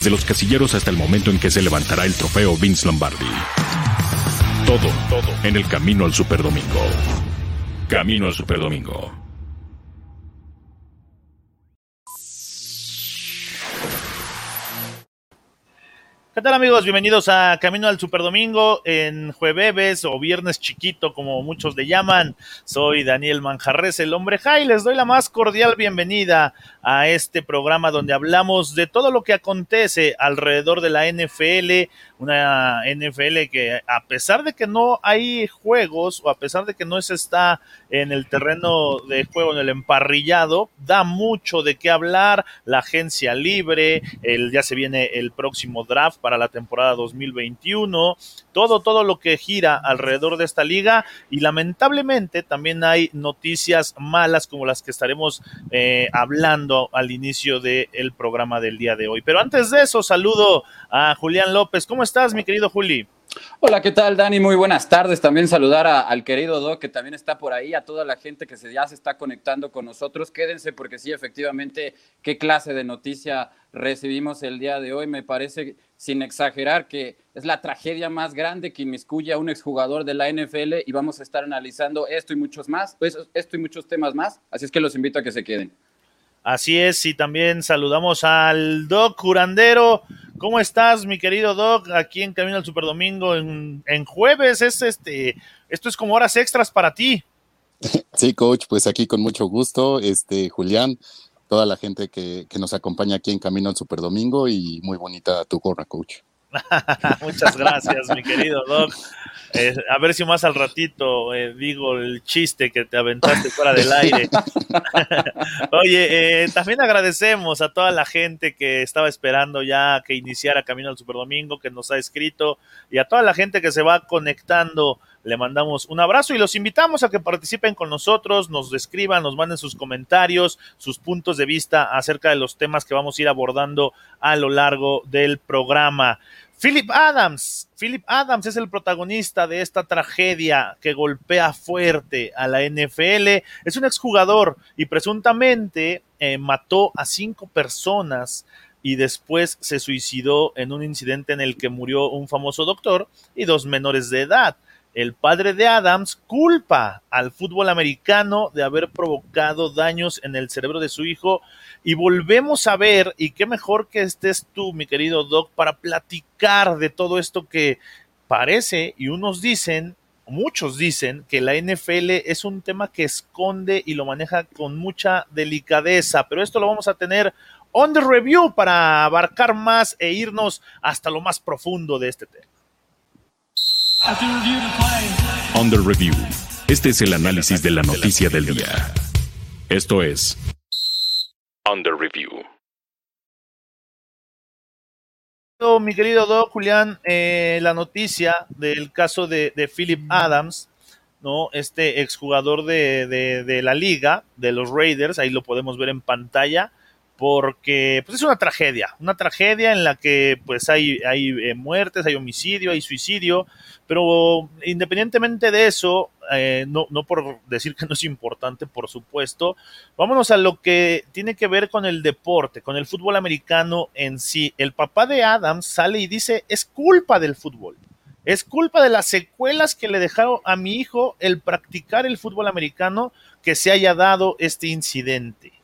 de los casilleros hasta el momento en que se levantará el trofeo Vince Lombardi. Todo, todo en el camino al Superdomingo. Camino al Superdomingo. ¿Qué tal amigos? Bienvenidos a Camino al Superdomingo en jueves o viernes chiquito, como muchos le llaman. Soy Daniel Manjarres, el hombre Jai. Les doy la más cordial bienvenida a este programa donde hablamos de todo lo que acontece alrededor de la NFL, una NFL que a pesar de que no hay juegos o a pesar de que no se está en el terreno de juego, en el emparrillado, da mucho de qué hablar, la agencia libre, el, ya se viene el próximo draft para la temporada 2021, todo, todo lo que gira alrededor de esta liga y lamentablemente también hay noticias malas como las que estaremos eh, hablando al inicio del programa del día de hoy. Pero antes de eso, saludo a Julián López. ¿Cómo estás, mi querido Juli? Hola, ¿qué tal, Dani? Muy buenas tardes. También saludar al querido Doc, que también está por ahí, a toda la gente que ya se está conectando con nosotros. Quédense porque sí, efectivamente, qué clase de noticia recibimos el día de hoy. Me parece, sin exagerar, que es la tragedia más grande que inmiscuye a un exjugador de la NFL y vamos a estar analizando esto y muchos más, pues, esto y muchos temas más. Así es que los invito a que se queden. Así es, y también saludamos al Doc Curandero. ¿Cómo estás, mi querido Doc? Aquí en Camino al Superdomingo en, en jueves. Es este, esto es como horas extras para ti. Sí, coach, pues aquí con mucho gusto, este, Julián, toda la gente que, que nos acompaña aquí en Camino al Superdomingo y muy bonita tu gorra, coach. Muchas gracias, mi querido Doc. Eh, a ver si más al ratito eh, digo el chiste que te aventaste fuera del aire. Oye, eh, también agradecemos a toda la gente que estaba esperando ya que iniciara Camino al Superdomingo, que nos ha escrito, y a toda la gente que se va conectando. Le mandamos un abrazo y los invitamos a que participen con nosotros, nos describan, nos manden sus comentarios, sus puntos de vista acerca de los temas que vamos a ir abordando a lo largo del programa. Philip Adams. Philip Adams es el protagonista de esta tragedia que golpea fuerte a la NFL. Es un exjugador y presuntamente eh, mató a cinco personas y después se suicidó en un incidente en el que murió un famoso doctor y dos menores de edad el padre de Adams culpa al fútbol americano de haber provocado daños en el cerebro de su hijo y volvemos a ver, y qué mejor que estés tú, mi querido Doc, para platicar de todo esto que parece, y unos dicen, muchos dicen, que la NFL es un tema que esconde y lo maneja con mucha delicadeza, pero esto lo vamos a tener on the review para abarcar más e irnos hasta lo más profundo de este tema. Under Review. Este es el análisis de la noticia del día. Esto es Under Review. Mi querido Doc Julián, eh, la noticia del caso de, Philip Adams, ¿no? Este exjugador de, de la liga, de los Raiders, ahí lo podemos ver en pantalla porque pues es una tragedia, una tragedia en la que pues hay, hay eh, muertes, hay homicidio, hay suicidio, pero independientemente de eso, eh, no, no por decir que no es importante, por supuesto, vámonos a lo que tiene que ver con el deporte, con el fútbol americano en sí. El papá de Adams sale y dice, es culpa del fútbol. Es culpa de las secuelas que le dejaron a mi hijo el practicar el fútbol americano que se haya dado este incidente.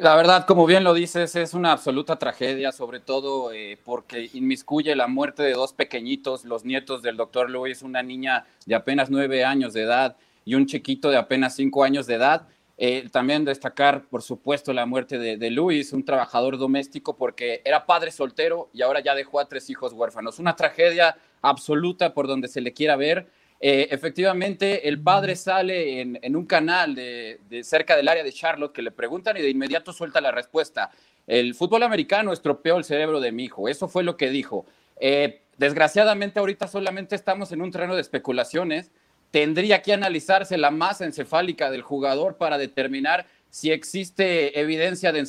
La verdad, como bien lo dices, es una absoluta tragedia, sobre todo eh, porque inmiscuye la muerte de dos pequeñitos, los nietos del doctor Luis, una niña de apenas nueve años de edad y un chiquito de apenas cinco años de edad. Eh, también destacar, por supuesto, la muerte de, de, Luis, un trabajador doméstico, porque era padre soltero y ahora ya dejó a tres hijos huérfanos. Una tragedia absoluta por donde se le quiera ver. Eh, efectivamente, el padre sale en, un canal de, cerca del área de Charlotte que le preguntan y de inmediato suelta la respuesta. El fútbol americano estropeó el cerebro de mi hijo. Eso fue lo que dijo. Eh, desgraciadamente, ahorita solamente estamos en un terreno de especulaciones. Tendría que analizarse la masa encefálica del jugador para determinar si existe evidencia de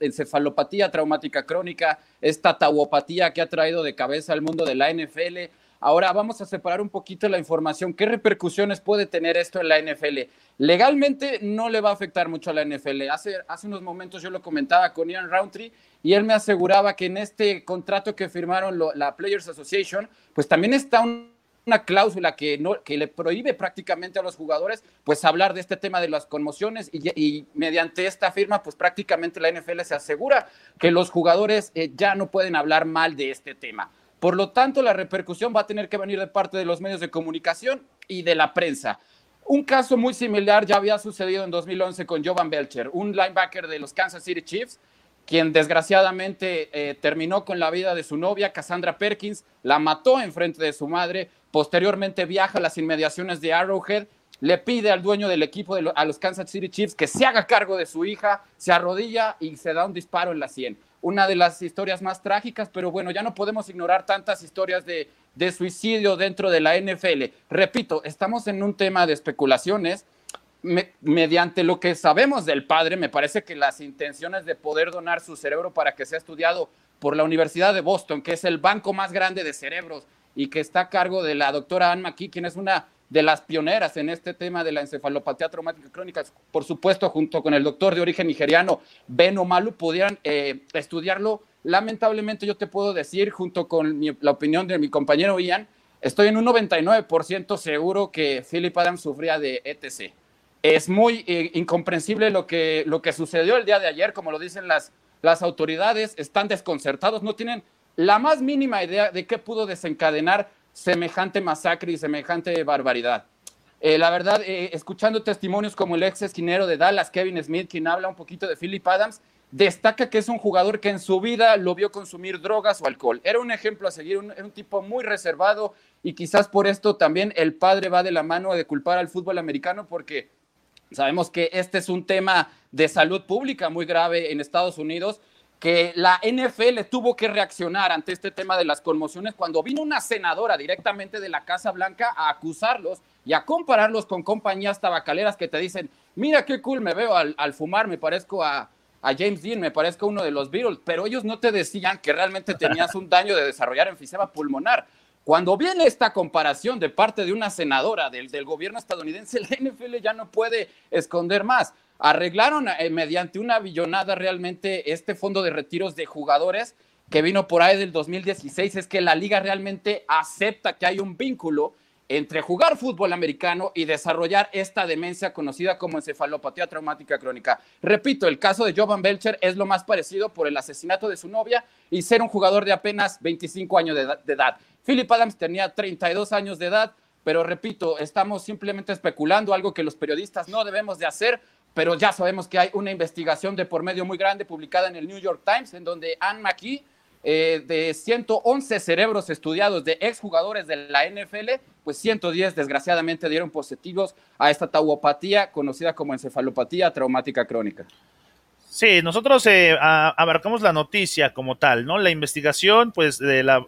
encefalopatía traumática crónica, esta tauopatía que ha traído de cabeza al mundo de la NFL Ahora vamos a separar un poquito la información. ¿Qué repercusiones puede tener esto en la NFL? Legalmente no le va a afectar mucho a la NFL. Hace, hace unos momentos yo lo comentaba con Ian Roundtree y él me aseguraba que en este contrato que firmaron la Players Association, pues también está una cláusula que, no, que le prohíbe prácticamente a los jugadores pues hablar de este tema de las conmociones y, mediante esta firma pues prácticamente la NFL se asegura que los jugadores eh, ya no pueden hablar mal de este tema. Por lo tanto, la repercusión va a tener que venir de parte de los medios de comunicación y de la prensa. Un caso muy similar ya había sucedido en 2011 con Jovan Belcher, un linebacker de los Kansas City Chiefs, quien desgraciadamente eh, terminó con la vida de su novia, Cassandra Perkins, la mató en frente de su madre, posteriormente viaja a las inmediaciones de Arrowhead, le pide al dueño del equipo de a los Kansas City Chiefs que se haga cargo de su hija, se arrodilla y se da un disparo en la sien una de las historias más trágicas, pero bueno, ya no podemos ignorar tantas historias de, suicidio dentro de la NFL. Repito, estamos en un tema de especulaciones. mediante lo que sabemos del padre, me parece que las intenciones de poder donar su cerebro para que sea estudiado por la Universidad de Boston, que es el banco más grande de cerebros y que está a cargo de la doctora Anne McKee, quien es una de las pioneras en este tema de la encefalopatía traumática crónica, por supuesto, junto con el doctor de origen nigeriano Beno Malu, pudieran eh, estudiarlo. Lamentablemente, yo te puedo decir, junto con la opinión de mi compañero Ian, estoy en un 99% seguro que Philip Adams sufría de ETC. Es muy eh, incomprensible lo que, lo que sucedió el día de ayer, como lo dicen las, las autoridades, están desconcertados, no tienen la más mínima idea de qué pudo desencadenar semejante masacre y semejante barbaridad. Eh, la verdad, eh, escuchando testimonios como el ex esquinero de Dallas, Kevin Smith, quien habla un poquito de Philip Adams, destaca que es un jugador que en su vida lo vio consumir drogas o alcohol. Era un ejemplo a seguir, un, era un tipo muy reservado y quizás por esto también el padre va de la mano de culpar al fútbol americano porque sabemos que este es un tema de salud pública muy grave en Estados Unidos que la NFL tuvo que reaccionar ante este tema de las conmociones cuando vino una senadora directamente de la Casa Blanca a acusarlos y a compararlos con compañías tabacaleras que te dicen, mira qué cool me veo al, fumar, me parezco a, James Dean, me parezco a uno de los Beatles, pero ellos no te decían que realmente tenías un daño de desarrollar enfisema pulmonar. Cuando viene esta comparación de parte de una senadora del gobierno estadounidense, la NFL ya no puede esconder más arreglaron eh, mediante una billonada realmente este fondo de retiros de jugadores que vino por ahí del 2016, es que la liga realmente acepta que hay un vínculo entre jugar fútbol americano y desarrollar esta demencia conocida como encefalopatía traumática crónica. Repito, el caso de Jovan Belcher es lo más parecido por el asesinato de su novia y ser un jugador de apenas 25 años de edad. De edad. Philip Adams tenía 32 años de edad, pero repito, estamos simplemente especulando algo que los periodistas no debemos de hacer pero ya sabemos que hay una investigación de por medio muy grande publicada en el New York Times, en donde Anne McKee, eh, de 111 cerebros estudiados de exjugadores de la NFL, pues 110 desgraciadamente dieron positivos a esta tauopatía conocida como encefalopatía traumática crónica. Sí, nosotros eh, abarcamos la noticia como tal, ¿no? La investigación, pues, de la,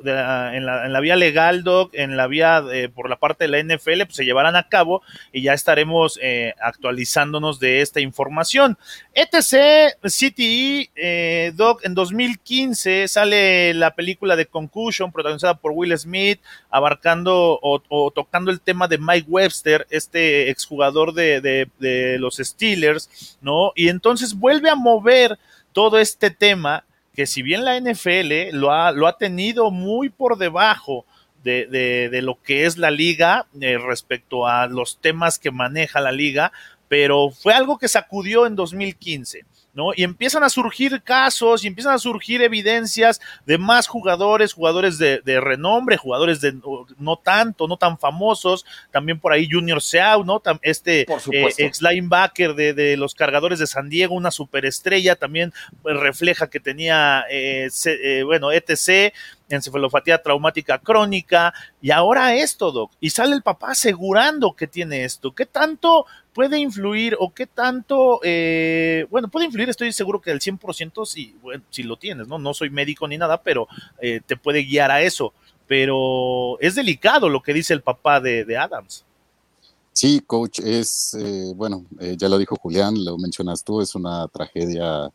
en, la, vía legal, Doc, en la vía por la parte de la NFL, pues se llevarán a cabo y ya estaremos eh, actualizándonos de esta información. ETC, CTE, eh, Doc, en 2015 sale la película de Concussion, protagonizada por Will Smith, abarcando o, tocando el tema de Mike Webster, este exjugador de, de, de los Steelers, ¿no? Y entonces vuelve a ver todo este tema que si bien la NFL lo ha, lo ha tenido muy por debajo de, de, lo que es la liga eh, respecto a los temas que maneja la liga, pero fue algo que sacudió en 2015. ¿No? Y empiezan a surgir casos y empiezan a surgir evidencias de más jugadores, jugadores de, renombre, jugadores de no tanto, no tan famosos, también por ahí Junior Seau, ¿no? Este eh, ex linebacker de, los cargadores de San Diego, una superestrella, también pues, refleja que tenía, eh, eh, bueno, ETC, encefalopatía traumática crónica, y ahora esto, Doc, y sale el papá asegurando que tiene esto. ¿Qué tanto puede influir o qué tanto, eh, bueno, puede influir, estoy seguro que al 100% si, bueno, si lo tienes, ¿no? No soy médico ni nada, pero eh, te puede guiar a eso. Pero es delicado lo que dice el papá de, Adams. Sí, coach, es, eh, bueno, ya lo dijo Julián, lo mencionas tú, es una tragedia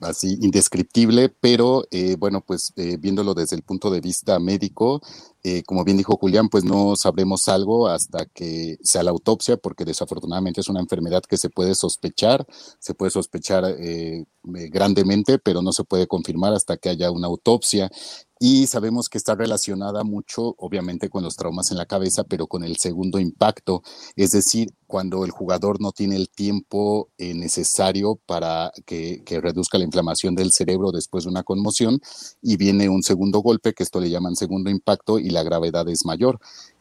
así indescriptible, pero eh, bueno, pues eh, viéndolo desde el punto de vista médico, eh, como bien dijo Julián, pues no sabremos algo hasta que sea la autopsia, porque desafortunadamente es una enfermedad que se puede sospechar, se puede sospechar grandemente, pero no se puede confirmar hasta que haya una autopsia y sabemos que está relacionada mucho, obviamente, con los traumas en la cabeza, pero con el segundo impacto, es decir, cuando el jugador no tiene el tiempo eh, necesario para que, que, reduzca la inflamación del cerebro después de una conmoción y viene un segundo golpe, que esto le llaman segundo impacto, y la gravedad es mayor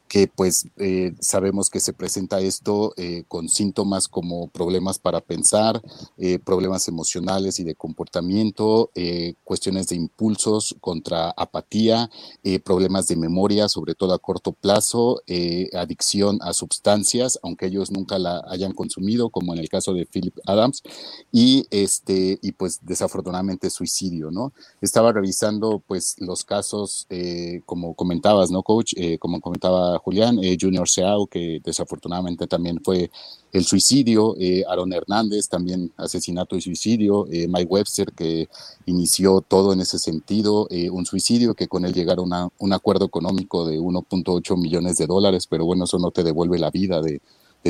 que pues eh, sabemos que se presenta esto eh, con síntomas como problemas para pensar, eh, problemas emocionales y de comportamiento, cuestiones de impulsos contra apatía, problemas de memoria, sobre todo a corto plazo, adicción a sustancias, aunque ellos nunca la hayan consumido, como en el caso de Philip Adams, y este, y pues desafortunadamente suicidio, ¿no? Estaba revisando pues los casos, como comentabas, ¿no, coach? como comentaba Julián, eh, Junior Seau, que desafortunadamente también fue el suicidio, eh, Aaron Hernández, también asesinato y suicidio, eh, Mike Webster, que inició todo en ese sentido, un suicidio que con él llegaron a un acuerdo económico de 1.8 millones de dólares, pero bueno, eso no te devuelve la vida de,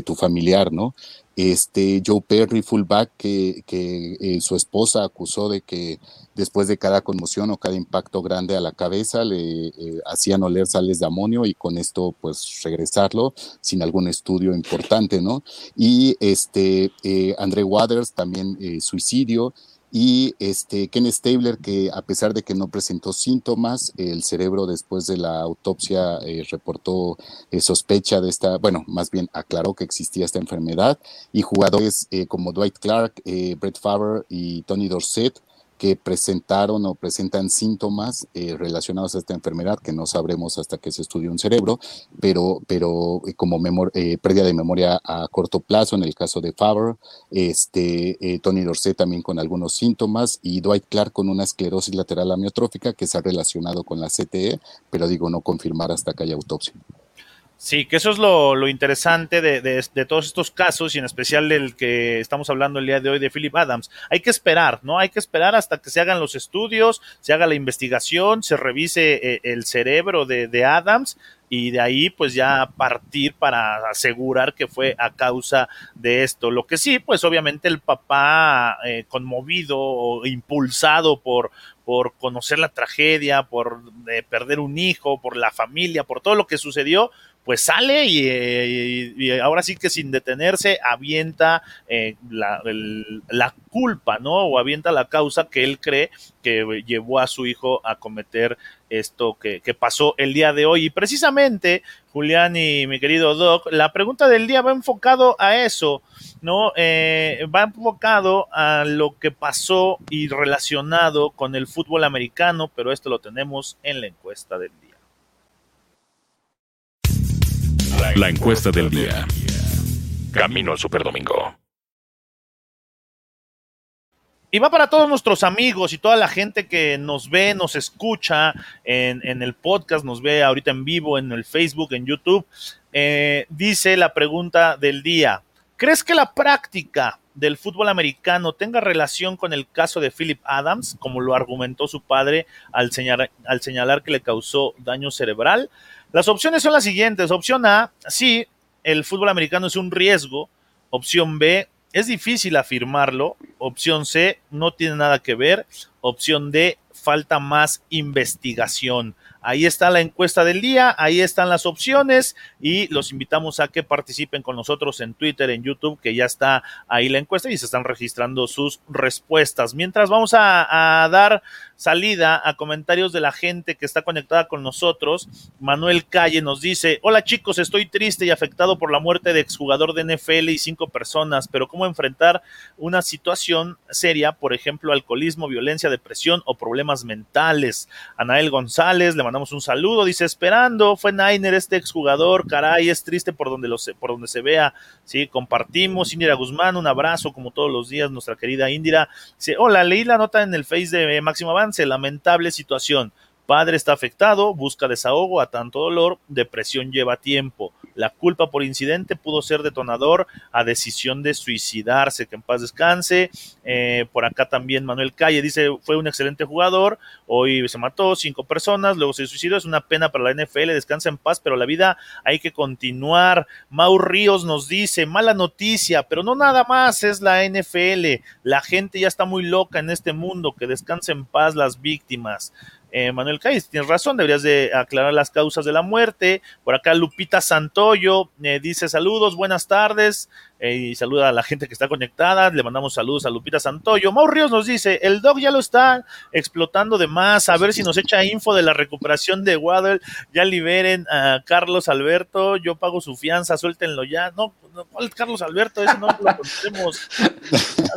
tu familiar, ¿no? Este Joe Perry, fullback, que, su esposa acusó de que después de cada conmoción o cada impacto grande a la cabeza le eh, hacían oler sales de amonio y con esto pues regresarlo sin algún estudio importante, ¿no? Y este eh, André Waters también suicidio y este Ken Stabler, que a pesar de que no presentó síntomas, el cerebro después de la autopsia eh, reportó eh, sospecha de esta, bueno, más bien aclaró que existía esta enfermedad, y jugadores eh, como Dwight Clark, Brett Favre y Tony Dorsett que presentaron o presentan síntomas eh, relacionados a esta enfermedad que no sabremos hasta que se estudie un cerebro, pero, pero eh, como eh, pérdida de memoria a corto plazo en el caso de Faber, este, Tony Dorsey también con algunos síntomas y Dwight Clark con una esclerosis lateral amiotrófica que se ha relacionado con la CTE, pero digo no confirmar hasta que haya autopsia. Sí, que eso es lo, interesante de, todos estos casos y en especial del que estamos hablando el día de hoy de Philip Adams. Hay que esperar, ¿no? Hay que esperar hasta que se hagan los estudios, se haga la investigación, se revise eh, el cerebro de, Adams y de ahí pues ya partir para asegurar que fue a causa de esto. Lo que sí, pues obviamente el papá eh, conmovido o impulsado por, por conocer la tragedia, por eh, perder un hijo, por la familia, por todo lo que sucedió, pues sale y, ahora sí que sin detenerse avienta eh, la, culpa, ¿no? O avienta la causa que él cree que llevó a su hijo a cometer esto que, pasó el día de hoy. Y precisamente, Julián y mi querido Doc, la pregunta del día va enfocado a eso, ¿no? Eh, va enfocado a lo que pasó y relacionado con el fútbol americano, pero esto lo tenemos en la encuesta del día. La encuesta del día. Camino al Superdomingo. Y va para todos nuestros amigos y toda la gente que nos ve, nos escucha en, el podcast, nos ve ahorita en vivo, en el Facebook, en YouTube. Eh, dice la pregunta del día. ¿Crees que la práctica del fútbol americano tenga relación con el caso de Philip Adams, como lo argumentó su padre al señalar, al señalar que le causó daño cerebral? Las opciones son las siguientes. Opción A, sí, el fútbol americano es un riesgo. Opción B, es difícil afirmarlo. Opción C, no tiene nada que ver. Opción D, falta más investigación. Ahí está la encuesta del día, ahí están las opciones y los invitamos a que participen con nosotros en Twitter, en YouTube, que ya está ahí la encuesta y se están registrando sus respuestas. Mientras vamos a, dar salida a comentarios de la gente que está conectada con nosotros. Manuel Calle nos dice, hola chicos, estoy triste y afectado por la muerte de exjugador de NFL y cinco personas, pero ¿cómo enfrentar una situación seria, por ejemplo, alcoholismo, violencia, depresión o problemas mentales? Anael González, le mandamos un saludo, dice, esperando, fue Niner este exjugador, caray, es triste por donde, lo por donde se vea, sí, compartimos, Indira Guzmán, un abrazo como todos los días, nuestra querida Indira, dice, hola, leí la nota en el Face de Máximo Avance, lamentable situación. Padre está afectado, busca desahogo a tanto dolor, depresión lleva tiempo. La culpa por incidente pudo ser detonador a decisión de suicidarse, que en paz descanse. Eh, por acá también Manuel Calle dice, fue un excelente jugador, hoy se mató cinco personas, luego se suicidó, es una pena para la NFL, descansa en paz, pero la vida hay que continuar. Mau Ríos nos dice, mala noticia, pero no nada más, es la NFL. La gente ya está muy loca en este mundo, que descanse en paz las víctimas. Eh, Manuel Cáiz, tienes razón, deberías de aclarar las causas de la muerte. Por acá Lupita Santoyo eh, dice saludos, buenas tardes. Y saluda a la gente que está conectada. Le mandamos saludos a Lupita Santoyo. Mau Ríos nos dice, el dog ya lo está explotando de más. A ver si nos echa info de la recuperación de Waddle. Ya liberen a Carlos Alberto. Yo pago su fianza, suéltenlo ya. No, ¿cuál es Carlos Alberto? Ese no lo conocemos.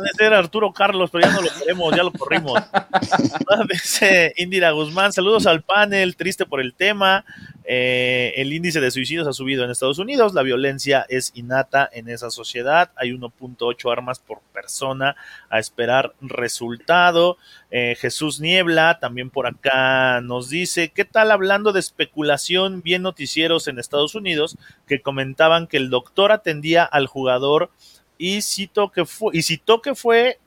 de ser Arturo Carlos, pero ya no lo queremos, ya lo corrimos. Indira Guzmán, saludos al panel, triste por el tema. Eh, el índice de suicidios ha subido en Estados Unidos, la violencia es innata en esa sociedad, hay 1.8 armas por persona a esperar resultado. Eh, Jesús Niebla también por acá nos dice, ¿qué tal hablando de especulación? Bien noticieros en Estados Unidos que comentaban que el doctor atendía al jugador y citó que fue, y citó que fue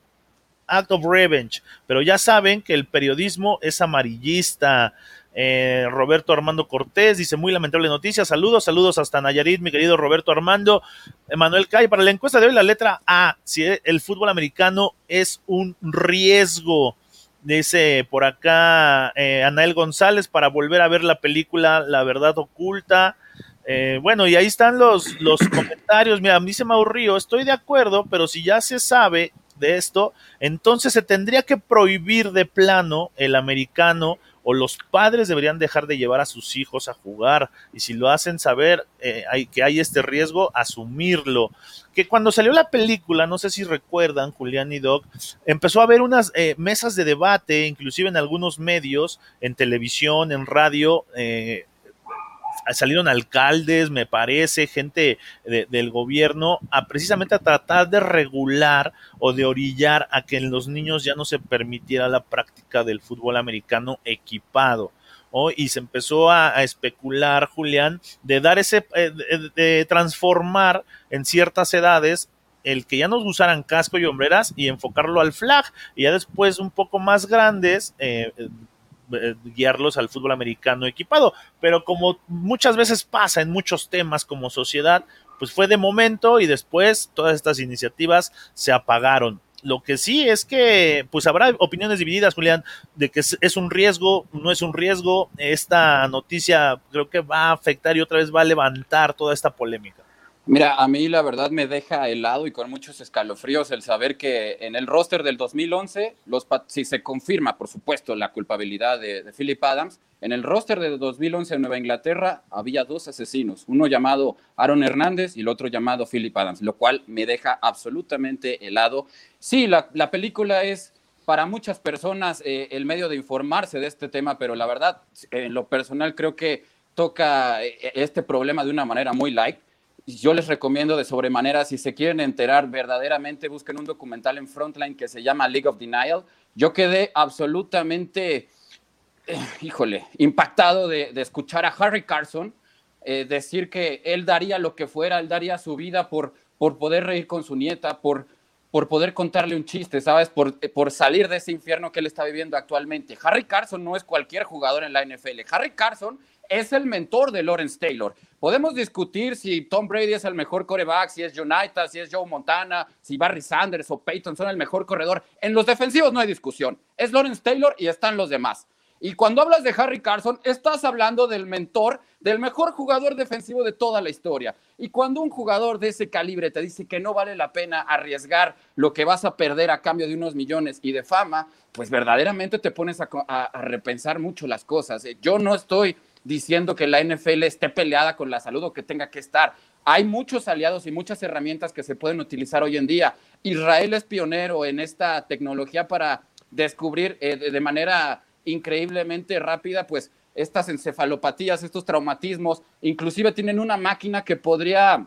Act of Revenge, pero ya saben que el periodismo es amarillista. Eh, Roberto Armando Cortés dice muy lamentable noticia. Saludos, saludos hasta Nayarit, mi querido Roberto Armando. Emanuel Cay, para la encuesta de hoy, la letra A, si el fútbol americano es un riesgo. Dice por acá eh, Anael González para volver a ver la película La Verdad Oculta. Eh, bueno, y ahí están los, los comentarios. Mira, dice Mauricio, estoy de acuerdo, pero si ya se sabe de esto, entonces se tendría que prohibir de plano el americano o los padres deberían dejar de llevar a sus hijos a jugar y si lo hacen saber eh, hay, que hay este riesgo, asumirlo. Que cuando salió la película, no sé si recuerdan, Julián y Doc, empezó a haber unas eh, mesas de debate, inclusive en algunos medios, en televisión, en radio, eh, salieron alcaldes, me parece, gente del gobierno, a precisamente a tratar de regular o de orillar a que en los niños ya no se permitiera la práctica del fútbol americano equipado. Y se empezó a, especular, Julián, de dar ese, eh, de, transformar en ciertas edades el que ya nos usaran casco y hombreras y enfocarlo al flag y ya después un poco más grandes eh, guiarlos al fútbol americano equipado. Pero como muchas veces pasa en muchos temas como sociedad, pues fue de momento y después todas estas iniciativas se apagaron. Lo que sí es que, pues habrá opiniones divididas, Julián, de que es un riesgo, no es un riesgo. Esta noticia creo que va a afectar y otra vez va a levantar toda esta polémica. Mira, a mí la verdad me deja helado y con muchos escalofríos el saber que en el roster del 2011, los, si se confirma, por supuesto, la culpabilidad de, de, Philip Adams, en el roster del 2011 en Nueva Inglaterra había dos asesinos, uno llamado Aaron Hernández y el otro llamado Philip Adams, lo cual me deja absolutamente helado. Sí, la, la película es para muchas personas eh, el medio de informarse de este tema, pero la verdad, en lo personal creo que toca eh, este problema de una manera muy light yo les recomiendo de sobremanera, si se quieren enterar verdaderamente, busquen un documental en Frontline que se llama League of Denial. Yo quedé absolutamente, eh, híjole, impactado de, escuchar a Harry Carson eh, decir que él daría lo que fuera, él daría su vida por, por poder reír con su nieta, por, por poder contarle un chiste, ¿sabes? Por, por salir de ese infierno que él está viviendo actualmente. Harry Carson no es cualquier jugador en la NFL. Harry Carson es el mentor de Lawrence Taylor. Podemos discutir si Tom Brady es el mejor coreback, si es United, si es Joe Montana, si Barry Sanders o Peyton son el mejor corredor. En los defensivos no hay discusión. Es Lawrence Taylor y están los demás. Y cuando hablas de Harry Carson, estás hablando del mentor del mejor jugador defensivo de toda la historia. Y cuando un jugador de ese calibre te dice que no vale la pena arriesgar lo que vas a perder a cambio de unos millones y de fama, pues verdaderamente te pones a, a repensar mucho las cosas. Yo no estoy diciendo que la NFL esté peleada con la salud o que tenga que estar. Hay muchos aliados y muchas herramientas que se pueden utilizar hoy en día. Israel es pionero en esta tecnología para descubrir eh, de manera increíblemente rápida, pues estas encefalopatías, estos traumatismos, inclusive tienen una máquina que podría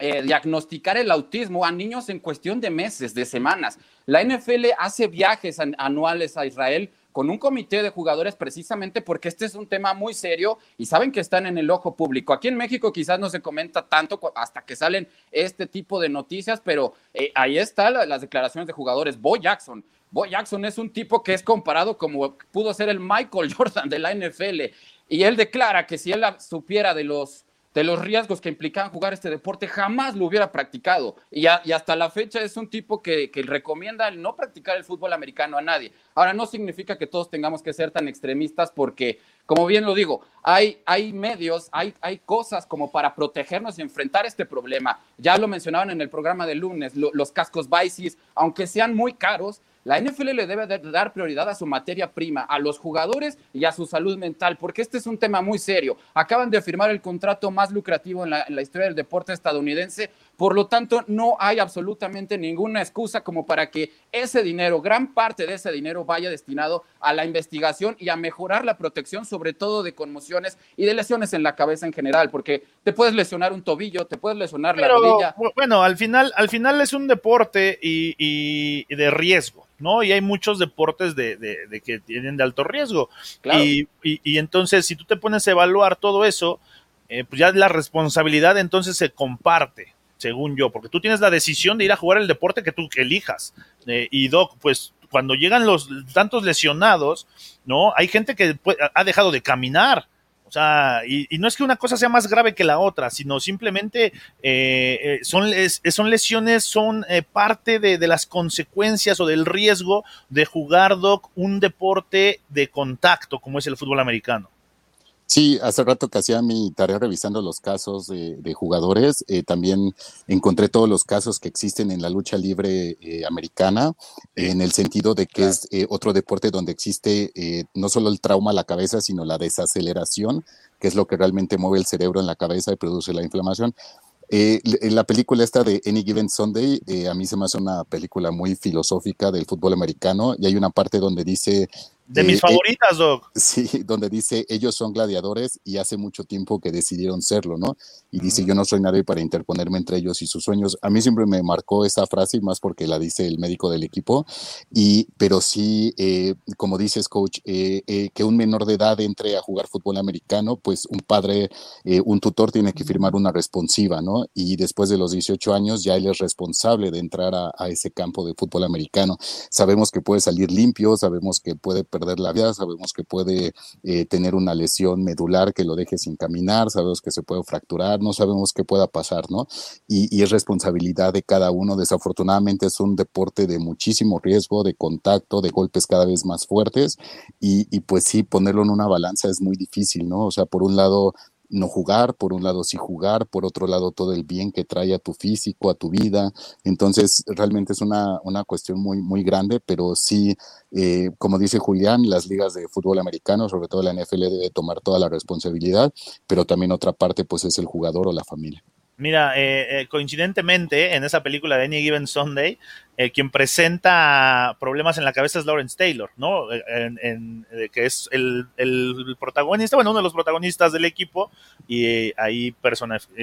eh, diagnosticar el autismo a niños en cuestión de meses, de semanas. La NFL hace viajes anuales a Israel con un comité de jugadores precisamente porque este es un tema muy serio y saben que están en el ojo público. Aquí en México quizás no se comenta tanto hasta que salen este tipo de noticias, pero eh, ahí están las declaraciones de jugadores. Bo Jackson. Bo Jackson es un tipo que es comparado como pudo ser el Michael Jordan de la NFL y él declara que si él supiera de los de los riesgos que implicaban jugar este deporte, jamás lo hubiera practicado. Y, hasta la fecha es un tipo que, recomienda el no practicar el fútbol americano a nadie. Ahora, no significa que todos tengamos que ser tan extremistas porque, como bien lo digo, hay, hay medios, hay, hay cosas como para protegernos y enfrentar este problema. Ya lo mencionaban en el programa de lunes, los cascos Bicis, aunque sean muy caros, la NFL le debe dar prioridad a su materia prima, a los jugadores y a su salud mental, porque este es un tema muy serio. Acaban de firmar el contrato más lucrativo en la, en la historia del deporte estadounidense, por lo tanto no hay absolutamente ninguna excusa como para que ese dinero, gran parte de ese dinero vaya destinado a la investigación y a mejorar la protección, sobre todo de conmociones y de lesiones en la cabeza en general, porque te puedes lesionar un tobillo, te puedes lesionar la rodilla. Bueno, al final, al final es un deporte y de riesgo. ¿no? Y hay muchos deportes de, que tienen de alto riesgo. Y, y, entonces, si tú te pones a evaluar todo eso, eh, pues ya la responsabilidad entonces se comparte, según yo, porque tú tienes la decisión de ir a jugar el deporte que tú elijas. Eh, y Doc, pues cuando llegan los tantos lesionados, ¿no? Hay gente que ha dejado de caminar o sea, y, no es que una cosa sea más grave que la otra, sino simplemente eh, eh, son, lesiones, son eh, parte de, las consecuencias o del riesgo de jugar, Doc, un deporte de contacto como es el fútbol americano. Sí, hace rato que hacía mi tarea revisando los casos de, jugadores, eh, también encontré todos los casos que existen en la lucha libre eh, americana, en el sentido de que es eh, otro deporte donde existe no solo el trauma a la cabeza, sino la desaceleración, que es lo que realmente mueve el cerebro en la cabeza y produce la inflamación. la película esta de Any Given Sunday, a mí se me hace una película muy filosófica del fútbol americano y hay una parte donde dice de mis eh, favoritas, Doc. Sí, donde dice, ellos son gladiadores y hace mucho tiempo que decidieron serlo, ¿no? Y dice, yo no soy nadie para interponerme entre ellos y sus sueños. A mí siempre me marcó esa frase, más porque la dice el médico del equipo, y, pero sí, eh, como dices, coach, eh, que un menor de edad entre a jugar fútbol americano, pues un padre, un tutor tiene que firmar una responsiva, ¿no? Y después de los 18 años ya él es responsable de entrar a, a ese campo de fútbol americano. Sabemos que puede salir limpio, sabemos que puede perder la vida, sabemos que puede eh, tener una lesión medular que lo deje sin caminar, sabemos que se puede fracturar, no sabemos qué pueda pasar, ¿no? Y, es responsabilidad de cada uno. Desafortunadamente es un deporte de muchísimo riesgo, de contacto, de golpes cada vez más fuertes y, y pues sí, ponerlo en una balanza es muy difícil, ¿no? O sea, por un lado no jugar, por un lado sí jugar, por otro lado todo el bien que trae a tu físico, a tu vida. Entonces, realmente es una, una cuestión muy, muy grande, pero sí, eh, como dice Julián, las ligas de fútbol americano, sobre todo la NFL, debe tomar toda la responsabilidad, pero también otra parte, pues es el jugador o la familia. Mira, eh, eh, coincidentemente, en esa película de Any Given Sunday, eh, quien presenta problemas en la cabeza es Lawrence Taylor, ¿no? En, que es el, protagonista, bueno, uno de los protagonistas del equipo, y ahí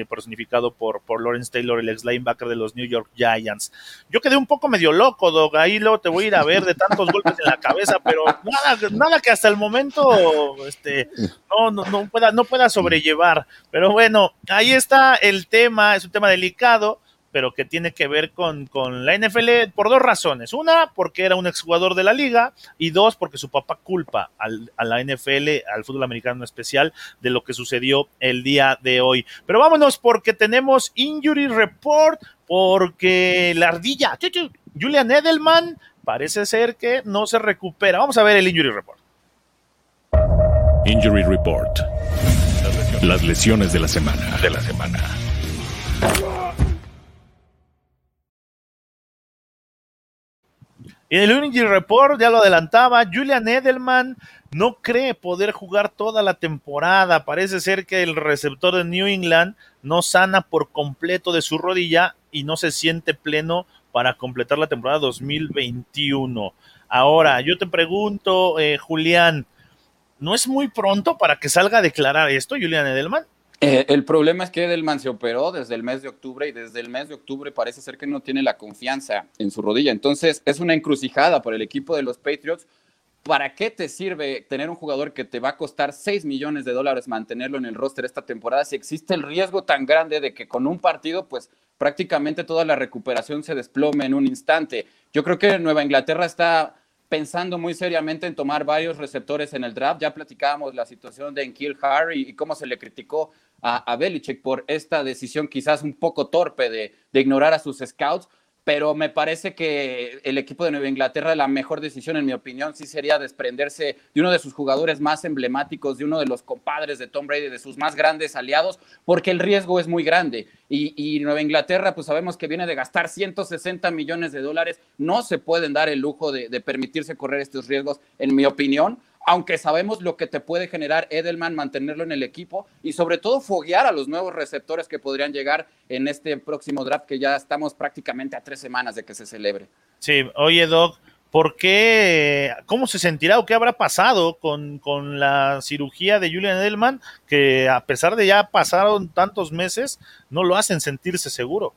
personificado por, por Lawrence Taylor, el ex linebacker de los New York Giants. Yo quedé un poco medio loco, Dog, ahí luego te voy a ir a ver de tantos golpes en la cabeza, pero nada, nada que hasta el momento este, no, no, no, pueda, no pueda sobrellevar. Pero bueno, ahí está el tema, es un tema delicado pero que tiene que ver con, la NFL por dos razones. Una, porque era un exjugador de la liga, y dos, porque su papá culpa a la NFL, al fútbol americano en especial, de lo que sucedió el día de hoy. Pero vámonos porque tenemos Injury Report, porque la ardilla, Julian Edelman, parece ser que no se recupera. Vamos a ver el Injury Report. Injury Report. Las lesiones de la semana. De la semana. En el Unity Report ya lo adelantaba, Julian Edelman no cree poder jugar toda la temporada. Parece ser que el receptor de New England no sana por completo de su rodilla y no se siente pleno para completar la temporada 2021. Ahora, yo te pregunto, eh, Julián, ¿no es muy pronto para que salga a declarar esto, Julian Edelman? Eh, el problema es que Edelman se operó desde el mes de octubre y desde el mes de octubre parece ser que no tiene la confianza en su rodilla. Entonces es una encrucijada para el equipo de los Patriots ¿para qué te sirve tener un jugador que te va a costar 6 millones de dólares mantenerlo en el roster esta temporada si existe el riesgo tan grande de que con un partido, pues prácticamente toda la recuperación se desplome en un instante? Yo creo que Nueva Inglaterra está pensando muy seriamente en tomar varios receptores en el draft. Ya platicábamos la situación de Enkil Harry y cómo se le criticó a, a Belichick por esta decisión quizás un poco torpe de, ignorar a sus scouts pero me parece que el equipo de Nueva Inglaterra, la mejor decisión, en mi opinión, sí sería desprenderse de uno de sus jugadores más emblemáticos, de uno de los compadres de Tom Brady, de sus más grandes aliados, porque el riesgo es muy grande. Y, Nueva Inglaterra, pues sabemos que viene de gastar 160 millones de dólares, no se pueden dar el lujo de permitirse correr estos riesgos, en mi opinión aunque sabemos lo que te puede generar Edelman mantenerlo en el equipo y sobre todo foguear a los nuevos receptores que podrían llegar en este próximo draft que ya estamos prácticamente a tres semanas de que se celebre. Sí, oye Doc, ¿por qué, cómo se sentirá o qué habrá pasado con, con la cirugía de Julian Edelman que a pesar de ya pasaron tantos meses, no lo hacen sentirse seguro?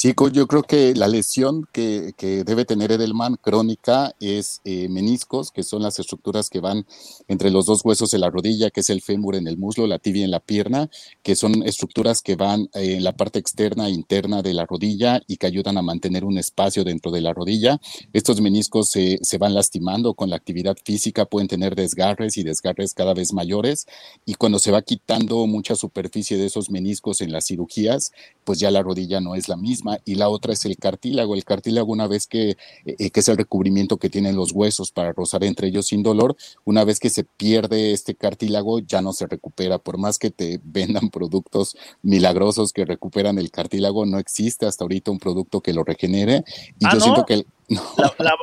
Chicos, yo creo que la lesión que, que debe tener Edelman crónica es eh, meniscos, que son las estructuras que van entre los dos huesos de la rodilla, que es el fémur en el muslo, la tibia en la pierna, que son estructuras que van eh, en la parte externa e interna de la rodilla y que ayudan a mantener un espacio dentro de la rodilla. Estos meniscos se, se van lastimando con la actividad física, pueden tener desgarres y desgarres cada vez mayores y cuando se va quitando mucha superficie de esos meniscos en las cirugías, pues ya la rodilla no es la misma y la otra es el cartílago. El cartílago, una vez que, eh, que es el recubrimiento que tienen los huesos para rozar entre ellos sin dolor, una vez que se pierde este cartílago, ya no se recupera. Por más que te vendan productos milagrosos que recuperan el cartílago, no existe hasta ahorita un producto que lo regenere. Y ah, yo siento que el,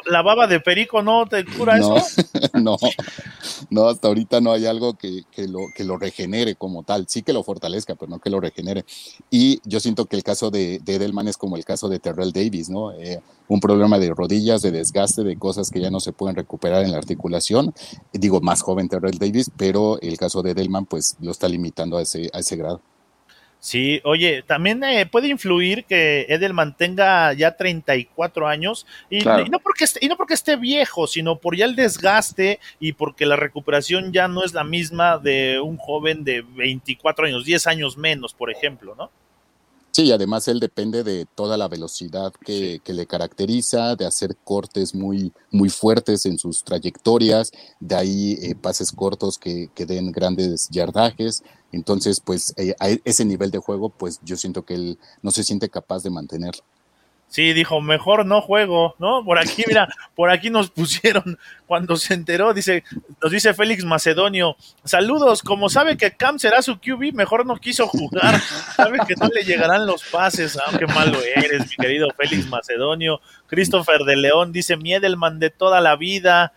La, baba de perico no te cura eso? No, no, hasta ahorita no hay algo que, lo, que lo regenere como tal. Sí que lo fortalezca, pero no que lo regenere. Y yo siento que el caso de, Edelman es como el caso de Terrell Davis, ¿no? Eh, un problema de rodillas, de desgaste, de cosas que ya no se pueden recuperar en la articulación. Digo, más joven Terrell Davis, pero el caso de Edelman, pues lo está limitando a ese, a ese grado. Sí, oye, también eh, puede influir que Edelman tenga ya 34 años y, y, no porque esté, y no porque esté viejo, sino por ya el desgaste y porque la recuperación ya no es la misma de un joven de 24 años, 10 años menos, por ejemplo, ¿no? Sí, además él depende de toda la velocidad que, que, le caracteriza, de hacer cortes muy, muy fuertes en sus trayectorias, de ahí eh, pases cortos que, que, den grandes yardajes. Entonces, pues eh, a ese nivel de juego, pues yo siento que él no se siente capaz de mantenerlo. Sí, dijo, mejor no juego, ¿no? Por aquí, mira, por aquí nos pusieron cuando se enteró, dice, nos dice Félix Macedonio, saludos, como sabe que Cam será su QB, mejor no quiso jugar, sabe que no le llegarán los pases, aunque ah, malo eres, mi querido Félix Macedonio. Christopher de León dice, Miedelman de toda la vida,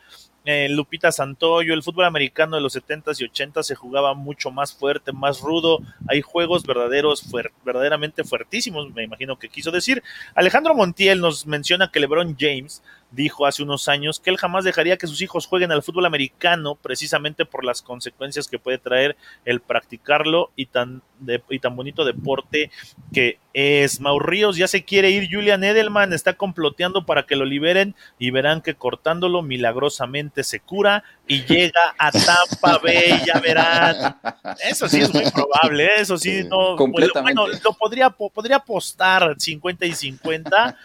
eh, Lupita Santoyo, el fútbol americano de los 70s y 80s se jugaba mucho más fuerte, más rudo. Hay juegos verdaderos, verdaderamente fuertísimos, me imagino que quiso decir. Alejandro Montiel nos menciona que LeBron James dijo hace unos años que él jamás dejaría que sus hijos jueguen al fútbol americano precisamente por las consecuencias que puede traer el practicarlo y tan, y tan bonito deporte que es. Ríos ya se quiere ir, Julian Edelman está comploteando para que lo liberen y verán que cortándolo milagrosamente se cura y llega a Tampa Bay, ya verán. Eso sí es muy probable, eso sí, no, bueno, lo podría, podría apostar 50 y 50 a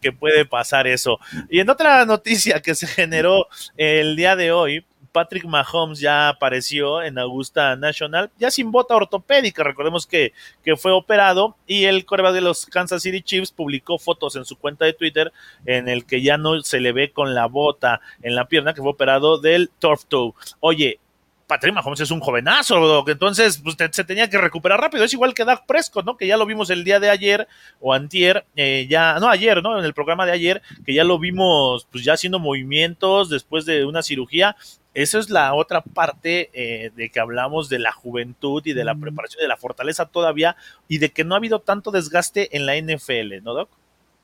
que puede pasar eso. Y en otra noticia que se generó el día de hoy, Patrick Mahomes ya apareció en Augusta National, ya sin bota ortopédica, recordemos que, que fue operado y el coreback de los Kansas City Chiefs publicó fotos en su cuenta de Twitter en el que ya no se le ve con la bota en la pierna que fue operado del turf toe. Oye, Patrick Mahomes es un jovenazo, entonces pues, se tenía que recuperar rápido. Es igual que Dak Prescott, ¿no? Que ya lo vimos el día de ayer o antier, eh, ya, no, ayer, ¿no? En el programa de ayer, que ya lo vimos pues ya haciendo movimientos después de una cirugía. Esa es la otra parte eh, de que hablamos de la juventud y de la preparación, de la fortaleza todavía y de que no ha habido tanto desgaste en la NFL, ¿no, Doc?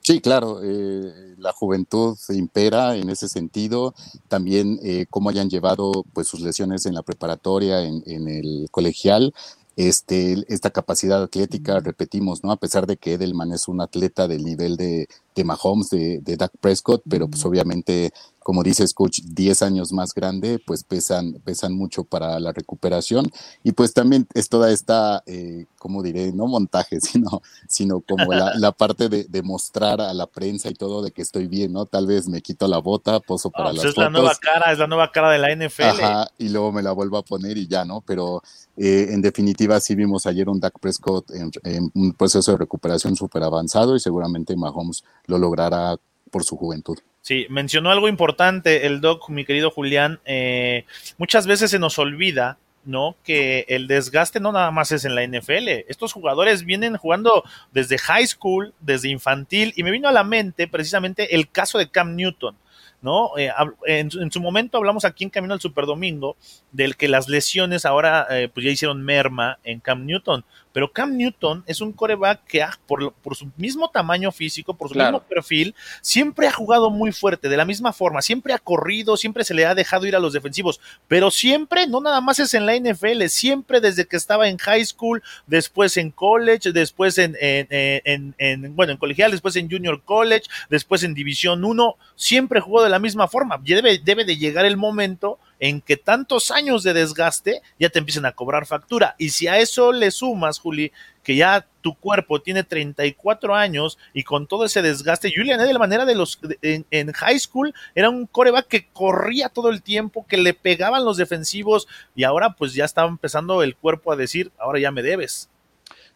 Sí, claro, eh, la juventud impera en ese sentido. También eh, cómo hayan llevado pues sus lesiones en la preparatoria, en, en el colegial, este, esta capacidad atlética, repetimos, ¿no? A pesar de que Edelman es un atleta del nivel de, de Mahomes, de, de Dak Prescott, pero pues obviamente como dices, coach, 10 años más grande, pues pesan, pesan mucho para la recuperación. Y pues también es toda esta, eh, como diré, no montaje, sino, sino como la, parte de, de, mostrar a la prensa y todo de que estoy bien, ¿no? Tal vez me quito la bota, poso para las pues es la nueva cara, es la nueva cara de la NFL. Ajá, y luego me la vuelvo a poner y ya, ¿no? Pero eh, en definitiva sí vimos ayer un Dak Prescott en, en un proceso de recuperación súper avanzado y seguramente Mahomes lo logrará por su juventud. Sí, mencionó algo importante el doc, mi querido Julián. Eh, muchas veces se nos olvida, ¿no? Que el desgaste no nada más es en la NFL. Estos jugadores vienen jugando desde high school, desde infantil, y me vino a la mente precisamente el caso de Cam Newton. ¿no? Eh, en, su momento hablamos aquí en Camino al Superdomingo del que las lesiones ahora eh, pues ya hicieron merma en Cam Newton. Pero Cam Newton es un coreback que por, por, su mismo tamaño físico, por su mismo perfil, siempre ha jugado muy fuerte, de la misma forma, siempre ha corrido, siempre se le ha dejado ir a los defensivos, pero siempre, no nada más es en la NFL, siempre desde que estaba en high school, después en college, después en, en, en bueno, en colegial, después en junior college, después en división 1, siempre jugó de la misma forma. Debe, debe de llegar el momento en que tantos años de desgaste ya te empiezan a cobrar factura. Y si a eso le sumas, Juli, que ya tu cuerpo tiene 34 años y con todo ese desgaste, Julian de la manera de los en, high school era un coreback que corría todo el tiempo, que le pegaban los defensivos y ahora pues ya estaba empezando el cuerpo a decir, ahora ya me debes.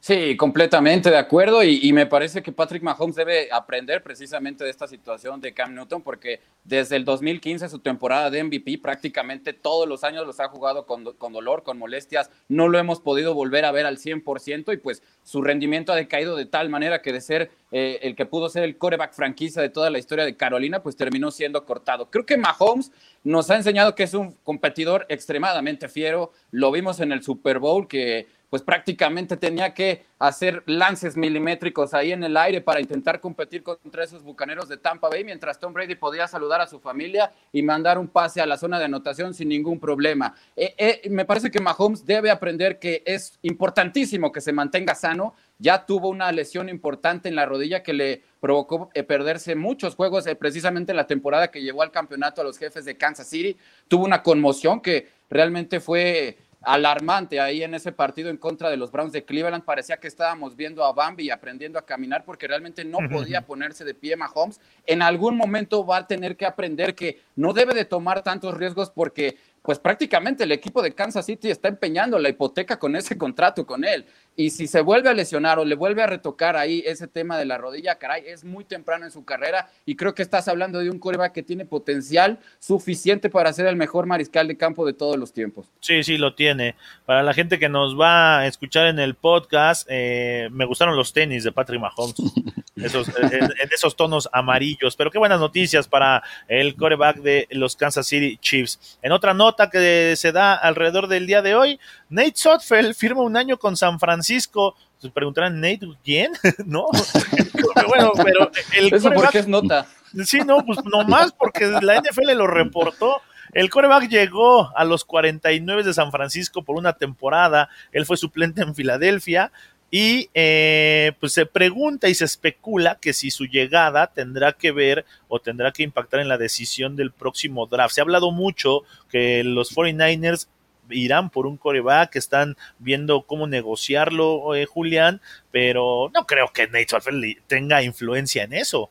Sí, completamente de acuerdo y, me parece que Patrick Mahomes debe aprender precisamente de esta situación de Cam Newton porque desde el 2015 su temporada de MVP prácticamente todos los años los ha jugado con, dolor, con molestias, no lo hemos podido volver a ver al 100% y pues su rendimiento ha decaído de tal manera que de ser eh, el que pudo ser el coreback franquicia de toda la historia de Carolina pues terminó siendo cortado. Creo que Mahomes nos ha enseñado que es un competidor extremadamente fiero, lo vimos en el Super Bowl que pues prácticamente tenía que hacer lances milimétricos ahí en el aire para intentar competir contra esos bucaneros de Tampa Bay, mientras Tom Brady podía saludar a su familia y mandar un pase a la zona de anotación sin ningún problema. Eh, eh, me parece que Mahomes debe aprender que es importantísimo que se mantenga sano. Ya tuvo una lesión importante en la rodilla que le provocó eh, perderse muchos juegos, precisamente la temporada que llevó al campeonato a los jefes de Kansas City. Tuvo una conmoción que realmente fue alarmante ahí en ese partido en contra de los Browns de Cleveland. Parecía que estábamos viendo a Bambi aprendiendo a caminar porque realmente no podía ponerse de pie Mahomes. En algún momento va a tener que aprender que no debe de tomar tantos riesgos porque pues prácticamente el equipo de Kansas City está empeñando la hipoteca con ese contrato con él. Y si se vuelve a lesionar o le vuelve a retocar ahí ese tema de la rodilla, caray, es muy temprano en su carrera y creo que estás hablando de un coreback que tiene potencial suficiente para ser el mejor mariscal de campo de todos los tiempos. Sí, sí, lo tiene. Para la gente que nos va a escuchar en el podcast, eh, me gustaron los tenis de Patrick Mahomes. Esos, en, esos tonos amarillos. Pero qué buenas noticias para el coreback de los Kansas City Chiefs. En otra nota que se da alrededor del día de hoy, Nate Sotfeld firma un año con San Francisco. Se preguntarán, Nate, ¿quién? no. bueno, pero el ¿Eso por qué es nota? Sí, no, pues nomás porque la NFL lo reportó. El coreback llegó a los 49 de San Francisco por una temporada. Él fue suplente en Filadelfia. Y eh, pues se pregunta y se especula que si su llegada tendrá que ver o tendrá que impactar en la decisión del próximo draft. Se ha hablado mucho que los 49ers irán por un coreback, están viendo cómo negociarlo, eh, Julián, pero no creo que Nate Sudfeld tenga influencia en eso.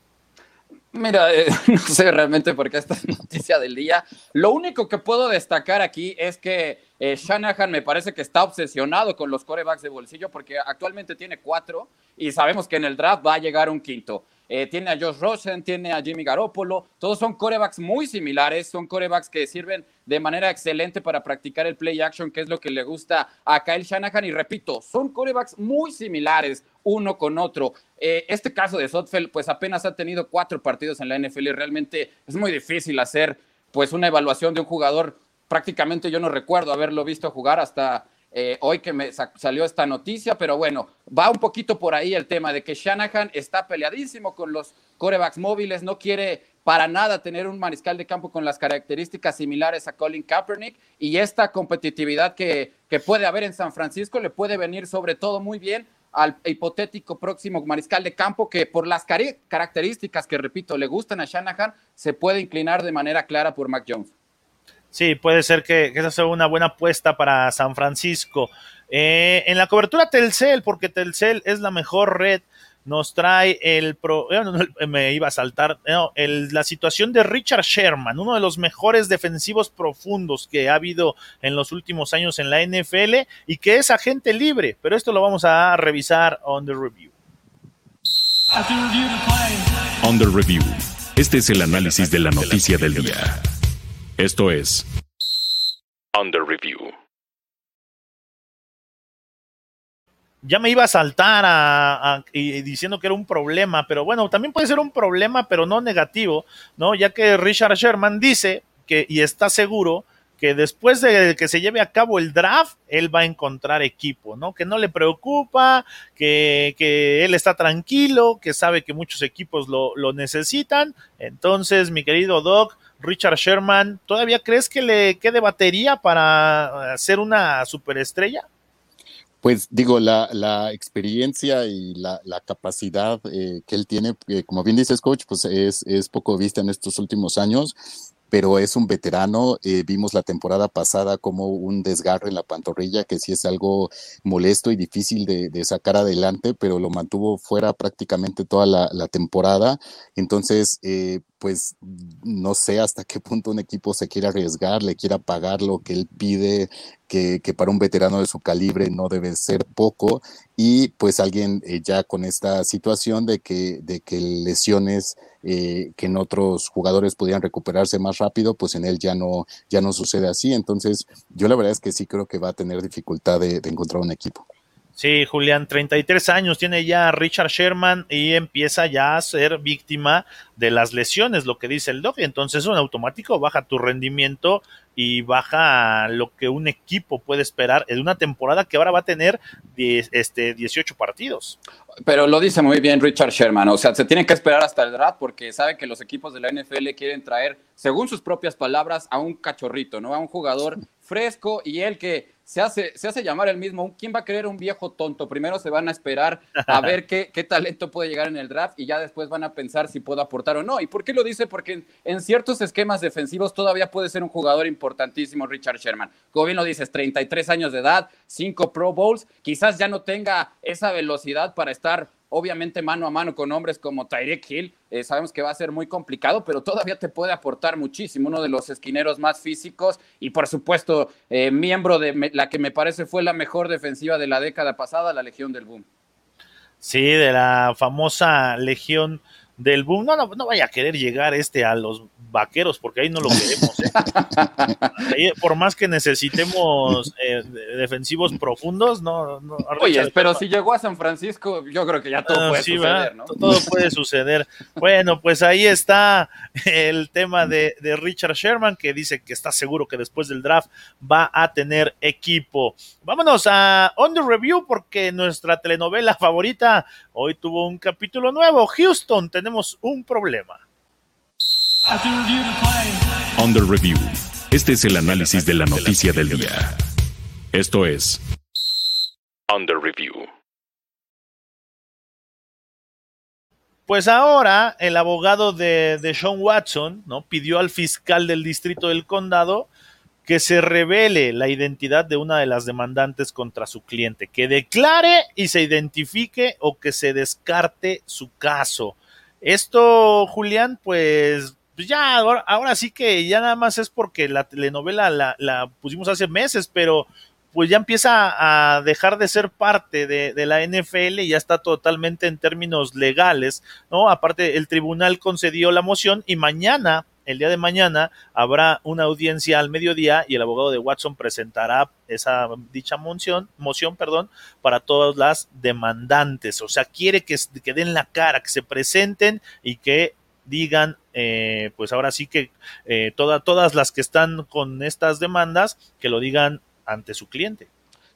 Mira, eh, no sé realmente por qué esta es noticia del día. Lo único que puedo destacar aquí es que eh, Shanahan me parece que está obsesionado con los corebacks de bolsillo porque actualmente tiene cuatro y sabemos que en el draft va a llegar un quinto. Eh, tiene a Josh Rosen, tiene a Jimmy Garoppolo, todos son corebacks muy similares, son corebacks que sirven de manera excelente para practicar el play action, que es lo que le gusta a Kyle Shanahan. Y repito, son corebacks muy similares uno con otro. Eh, este caso de Sotfeld, pues apenas ha tenido cuatro partidos en la NFL y realmente es muy difícil hacer pues una evaluación de un jugador. Prácticamente yo no recuerdo haberlo visto jugar hasta eh, hoy que me salió esta noticia, pero bueno, va un poquito por ahí el tema de que Shanahan está peleadísimo con los corebacks móviles, no quiere para nada tener un mariscal de campo con las características similares a Colin Kaepernick y esta competitividad que, que puede haber en San Francisco le puede venir sobre todo muy bien al hipotético próximo mariscal de campo que por las características que, repito, le gustan a Shanahan, se puede inclinar de manera clara por Mac Jones. Sí, puede ser que, esa sea una buena apuesta para San Francisco. Eh, en la cobertura Telcel, porque Telcel es la mejor red nos trae el pro, eh, me iba a saltar la situación de Richard Sherman, uno de los mejores defensivos profundos que ha habido en los últimos años en la NFL y que es agente libre, pero esto lo vamos a revisar on the review. On the review. Este es el análisis de la noticia del día. Esto es the review. ya me iba a saltar a, diciendo que era un problema, pero bueno, también puede ser un problema, pero no negativo, ¿no? Ya que Richard Sherman dice que, y está seguro, que después de que se lleve a cabo el draft, él va a encontrar equipo, ¿no? Que no le preocupa, que, que él está tranquilo, que sabe que muchos equipos lo, lo, necesitan. Entonces, mi querido Doc, Richard Sherman, ¿todavía crees que le quede batería para ser una superestrella? Pues digo, la, la experiencia y la, la capacidad eh, que él tiene, eh, como bien dices, coach, pues es, es poco vista en estos últimos años pero es un veterano. Eh, vimos la temporada pasada como un desgarre en la pantorrilla, que sí es algo molesto y difícil de, sacar adelante, pero lo mantuvo fuera prácticamente toda la, temporada. Entonces, eh, pues no sé hasta qué punto un equipo se quiere arriesgar, le quiera pagar lo que él pide, que, para un veterano de su calibre no debe ser poco, y pues alguien eh, ya con esta situación de que, de que lesiones eh, que en otros jugadores podían recuperarse más rápido, pues en él ya no, ya no sucede así. Entonces, yo la verdad es que sí creo que va a tener dificultad de encontrar un equipo. Sí, Julián, 33 años tiene ya Richard Sherman y empieza ya a ser víctima de las lesiones, lo que dice el doc. Entonces, un automático baja tu rendimiento y baja lo que un equipo puede esperar en una temporada que ahora va a tener este, 18 partidos. Pero lo dice muy bien Richard Sherman, o sea, se tiene que esperar hasta el draft porque sabe que los equipos de la NFL quieren traer, según sus propias palabras, a un cachorrito, ¿no? A un jugador fresco y él que se hace, se hace llamar el mismo. ¿Quién va a querer un viejo tonto? Primero se van a esperar a ver qué, qué, talento puede llegar en el draft y ya después van a pensar si puedo aportar o no. ¿Y por qué lo dice? Porque en, ciertos esquemas defensivos todavía puede ser un jugador importantísimo, Richard Sherman. Como bien lo dices, 33 años de edad, 5 Pro Bowls, quizás ya no tenga esa velocidad para estar obviamente mano a mano con hombres como Tyreek Hill, eh, sabemos que va a ser muy complicado, pero todavía te puede aportar muchísimo, uno de los esquineros más físicos y por supuesto eh, miembro de la que me parece fue la mejor defensiva de la década pasada, la Legión del Boom. Sí, de la famosa Legión del boom. No, no, vaya a querer llegar este a los vaqueros, porque ahí no lo queremos. ¿eh? por más que necesitemos eh, defensivos profundos, no. no Oye, pero si llegó a San Francisco, yo creo que ya todo ah, puede suceder, ¿no? Todo puede suceder. Bueno, pues ahí está el tema de, de Richard Sherman, que dice que está seguro que después del draft va a tener equipo. Vámonos a On the Review, porque nuestra telenovela favorita hoy tuvo un capítulo nuevo. Houston, tenemos un problema. Under Review. Este es el análisis de la noticia del día. Esto es Under Review. Pues ahora el abogado de, de, Sean Watson ¿no? pidió al fiscal del distrito del condado que se revele la identidad de una de las demandantes contra su cliente, que declare y se identifique o que se descarte su caso. Esto, Julián, pues, pues ya, ahora, sí que ya nada más es porque la telenovela la, pusimos hace meses, pero pues ya empieza a dejar de ser parte de, de, la NFL y ya está totalmente en términos legales, ¿no? Aparte, el tribunal concedió la moción y mañana el día de mañana habrá una audiencia al mediodía y el abogado de Watson presentará esa dicha moción, moción perdón, para todas las demandantes. O sea, quiere que, que den la cara, que se presenten y que digan, eh, pues ahora sí que eh, todas las que están con estas demandas, que lo digan ante su cliente.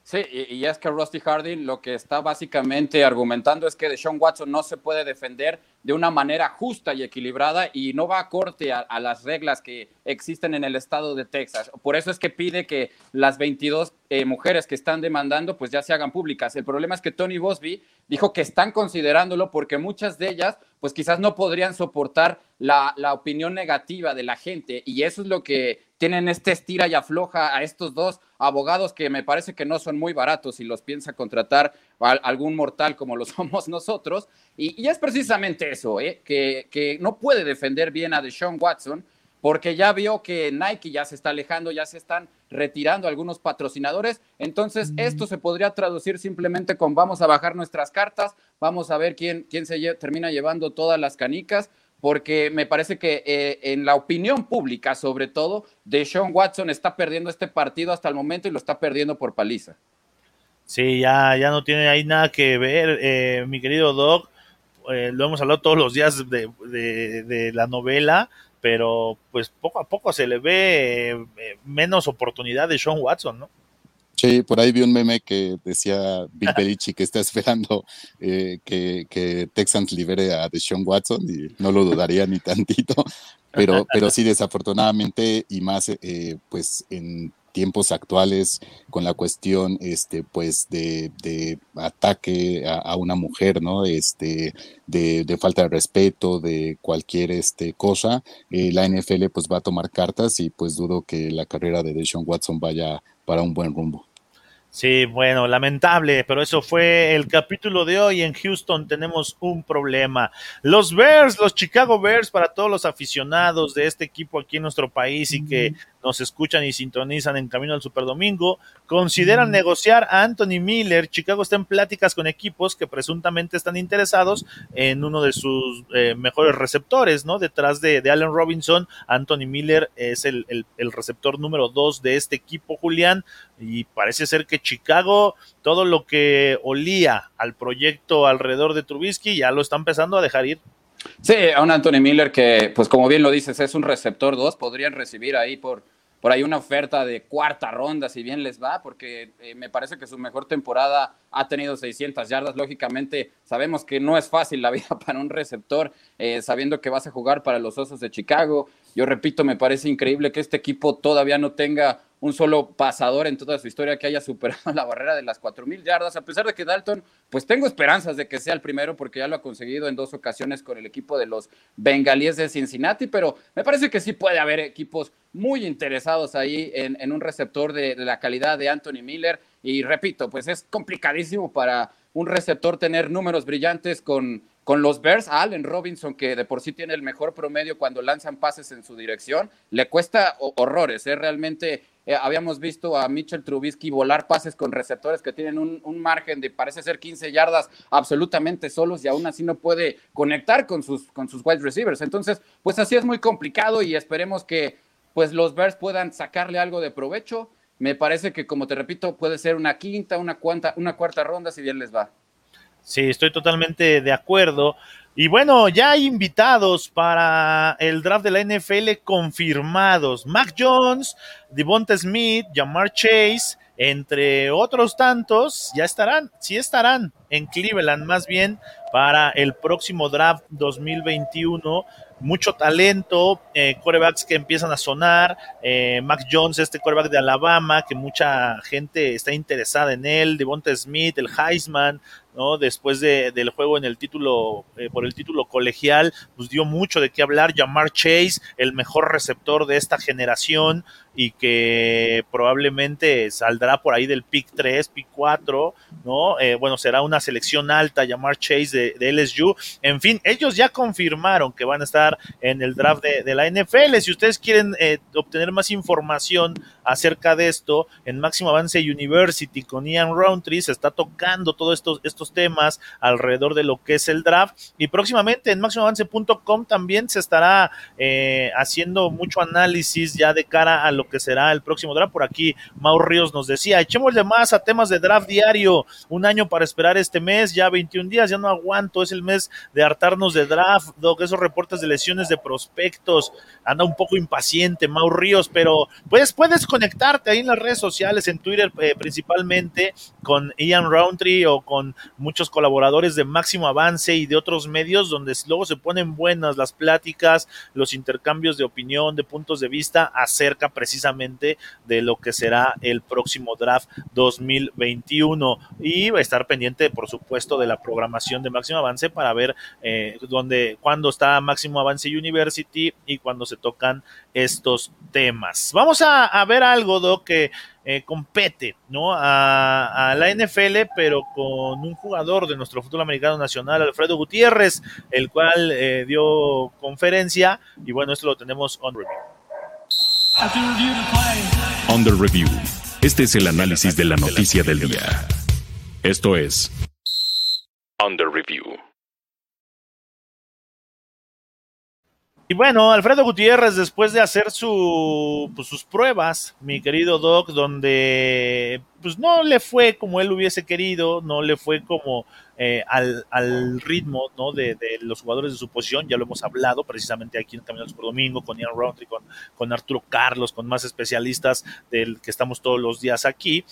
Sí, y, es que Rusty Harding lo que está básicamente argumentando es que Deshaun Watson no se puede defender de una manera justa y equilibrada y no va a corte a, las reglas que existen en el estado de Texas. Por eso es que pide que las 22 eh, mujeres que están demandando pues ya se hagan públicas. El problema es que Tony Bosby dijo que están considerándolo porque muchas de ellas pues quizás no podrían soportar la, la opinión negativa de la gente y eso es lo que tienen este estira y afloja a estos dos abogados que me parece que no son muy baratos y los piensa contratar algún mortal como lo somos nosotros. Y, es precisamente eso, ¿eh? que, que, no puede defender bien a Deshaun Watson porque ya vio que Nike ya se está alejando, ya se están retirando algunos patrocinadores. Entonces, esto se podría traducir simplemente con vamos a bajar nuestras cartas, vamos a ver quién, quién se termina llevando todas las canicas porque me parece que eh, en la opinión pública, sobre todo, Deshaun Watson está perdiendo este partido hasta el momento y lo está perdiendo por paliza. Sí, ya, ya no tiene ahí nada que ver, eh, mi querido Doc. Eh, lo hemos hablado todos los días de, la novela, pero pues poco a poco se le ve menos oportunidad de Sean Watson, ¿no? Sí, por ahí vi un meme que decía Bill Belichick que está esperando eh, que, Texans libere a Deshaun Watson y no lo dudaría ni tantito, pero, pero sí desafortunadamente y más eh, pues en tiempos actuales con la cuestión este pues de, ataque a, una mujer no este de, falta de respeto de cualquier este cosa eh, la NFL pues va a tomar cartas y pues dudo que la carrera de Deshaun Watson vaya para un buen rumbo Sí, bueno, lamentable, pero eso fue el capítulo de hoy. En Houston tenemos un problema. Los Bears, los Chicago Bears, para todos los aficionados de este equipo aquí en nuestro país y que nos escuchan y sintonizan en camino al Super Domingo, consideran negociar a Anthony Miller. Chicago está en pláticas con equipos que presuntamente están interesados en uno de sus eh, mejores receptores, ¿no? Detrás de, Allen Robinson, Anthony Miller es el, el receptor número dos de este equipo, Julián, y parece ser que Chicago, todo lo que olía al proyecto alrededor de Trubisky, ya lo está empezando a dejar ir. Sí, a un Anthony Miller que, pues como bien lo dices, es un receptor 2, podrían recibir ahí por, por ahí una oferta de cuarta ronda, si bien les va, porque eh, me parece que su mejor temporada ha tenido 600 yardas. Lógicamente, sabemos que no es fácil la vida para un receptor, eh, sabiendo que vas a jugar para los Osos de Chicago. Yo repito, me parece increíble que este equipo todavía no tenga un solo pasador en toda su historia que haya superado la barrera de las 4.000 yardas, a pesar de que Dalton, pues tengo esperanzas de que sea el primero porque ya lo ha conseguido en dos ocasiones con el equipo de los Bengalíes de Cincinnati, pero me parece que sí puede haber equipos muy interesados ahí en, un receptor de, de la calidad de Anthony Miller. Y repito, pues es complicadísimo para un receptor tener números brillantes con con los Bears, Allen Robinson, que de por sí tiene el mejor promedio cuando lanzan pases en su dirección, le cuesta horrores. ¿eh? Realmente eh, habíamos visto a Mitchell Trubisky volar pases con receptores que tienen un, margen de parece ser 15 yardas absolutamente solos y aún así no puede conectar con sus, con sus wide receivers. Entonces, pues así es muy complicado y esperemos que pues los Bears puedan sacarle algo de provecho. Me parece que, como te repito, puede ser una quinta, una, cuanta, una cuarta ronda si bien les va. Sí, estoy totalmente de acuerdo. Y bueno, ya hay invitados para el draft de la NFL confirmados. Mac Jones, Devonta Smith, Jamar Chase, entre otros tantos, ya estarán, sí estarán en Cleveland más bien para el próximo draft 2021 mucho talento, eh, corebacks que empiezan a sonar, eh, Mac Jones, este coreback de Alabama, que mucha gente está interesada en él, Devonta Smith, el Heisman, ¿no? Después de, del juego en el título, eh, por el título colegial, pues dio mucho de qué hablar, Jamar Chase, el mejor receptor de esta generación y que probablemente saldrá por ahí del pick 3, pick 4, ¿no? Eh, bueno, será una selección alta, Jamar Chase de, de, LSU. En fin, ellos ya confirmaron que van a estar en el draft de, la NFL. Si ustedes quieren eh, obtener más información acerca de esto, en Máximo Avance University con Ian Roundtree se está tocando todos estos, estos temas alrededor de lo que es el draft. Y próximamente en máximoavance.com también se estará eh, haciendo mucho análisis ya de cara a lo que será el próximo draft. Por aquí Mau Ríos nos decía, echémosle más a temas de draft diario, un año para esperar este mes, ya 21 días, ya no aguanto, es el mes de hartarnos de draft, Doc, esos reportes de lesiones de prospectos, anda un poco impaciente Mau Ríos, pero pues puedes conectarte ahí en las redes sociales, en Twitter eh, principalmente, con Ian Roundtree o con muchos colaboradores de Máximo Avance y de otros medios, donde luego se ponen buenas las pláticas, los intercambios de opinión, de puntos de vista acerca precisamente de lo que será el próximo draft 2021. Y va a estar pendiente, por supuesto, de la programación de Máximo Avance para ver eh, dónde, cuándo está Máximo Avance University y cuándo se tocan estos temas. Vamos a, ver algo, Doc, que eh, compete ¿no? A, la NFL, pero con un jugador de nuestro fútbol americano nacional, Alfredo Gutiérrez, el cual eh, dio conferencia y bueno, esto lo tenemos on review. The review. Este es el análisis de la noticia del día. Esto es the review. Y bueno, Alfredo Gutiérrez, después de hacer su, pues, sus pruebas, mi querido Doc, donde pues no le fue como él hubiese querido, no le fue como eh, al, ritmo ¿no? de, los jugadores de su posición, ya lo hemos hablado precisamente aquí en Caminos por Domingo, con Ian Roundtree, con, con Arturo Carlos, con más especialistas del que estamos todos los días aquí.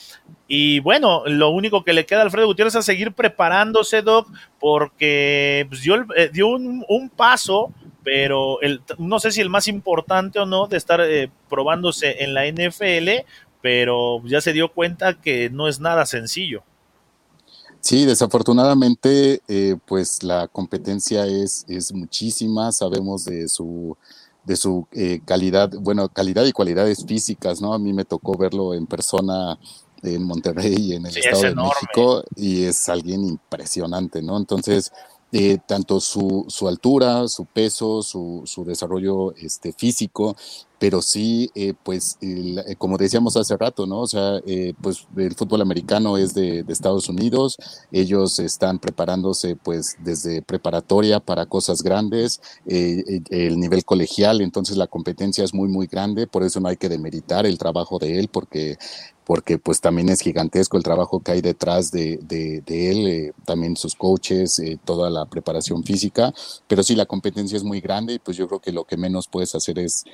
Y bueno, lo único que le queda a Alfredo Gutiérrez es seguir preparándose, Doc, porque pues, dio, eh, dio un, un paso pero el, no sé si el más importante o no de estar eh, probándose en la NFL, pero ya se dio cuenta que no es nada sencillo. Sí, desafortunadamente, eh, pues la competencia es, es muchísima, sabemos de su, de su eh, calidad, bueno, calidad y cualidades físicas, ¿no? A mí me tocó verlo en persona en Monterrey, en el Estado de México, y es alguien impresionante, ¿no? Entonces, eh, tanto su, su, altura, su peso, su, su desarrollo este, físico, pero sí, eh, pues, eh, como decíamos hace rato, ¿no? O sea, pues el fútbol americano es de, de, Estados Unidos, ellos están preparándose, pues, desde preparatoria para cosas grandes, el nivel colegial, entonces la competencia es muy, muy grande, por eso no hay que demeritar el trabajo de él, porque porque pues también es gigantesco el trabajo que hay detrás de, él, eh, también sus coaches, eh, toda la preparación física, pero sí la competencia es muy grande y pues yo creo que lo que menos puedes hacer es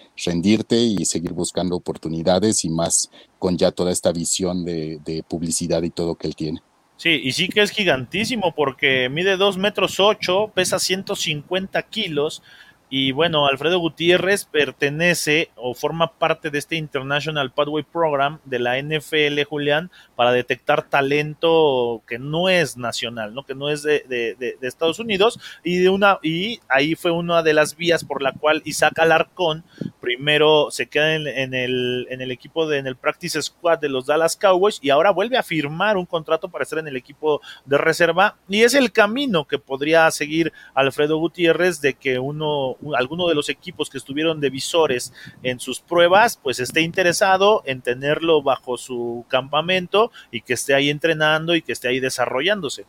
y seguir buscando oportunidades y más con ya toda esta visión de, de publicidad y todo que él tiene. Sí, y sí que es gigantísimo porque mide 2 metros 8, pesa 150 kilos, y bueno, Alfredo Gutiérrez pertenece o forma parte de este International Pathway Program de la NFL, Julián, para detectar talento que no es nacional, ¿no? que no es de, de, Estados Unidos, y de una, y ahí fue una de las vías por la cual Isaac Alarcón primero se queda en, en, el, en el equipo de, en el Practice Squad de los Dallas Cowboys, y ahora vuelve a firmar un contrato para estar en el equipo de reserva, y es el camino que podría seguir Alfredo Gutiérrez de que uno alguno de los equipos que estuvieron de visores en sus pruebas, pues esté interesado en tenerlo bajo su campamento y que esté ahí entrenando y que esté ahí desarrollándose.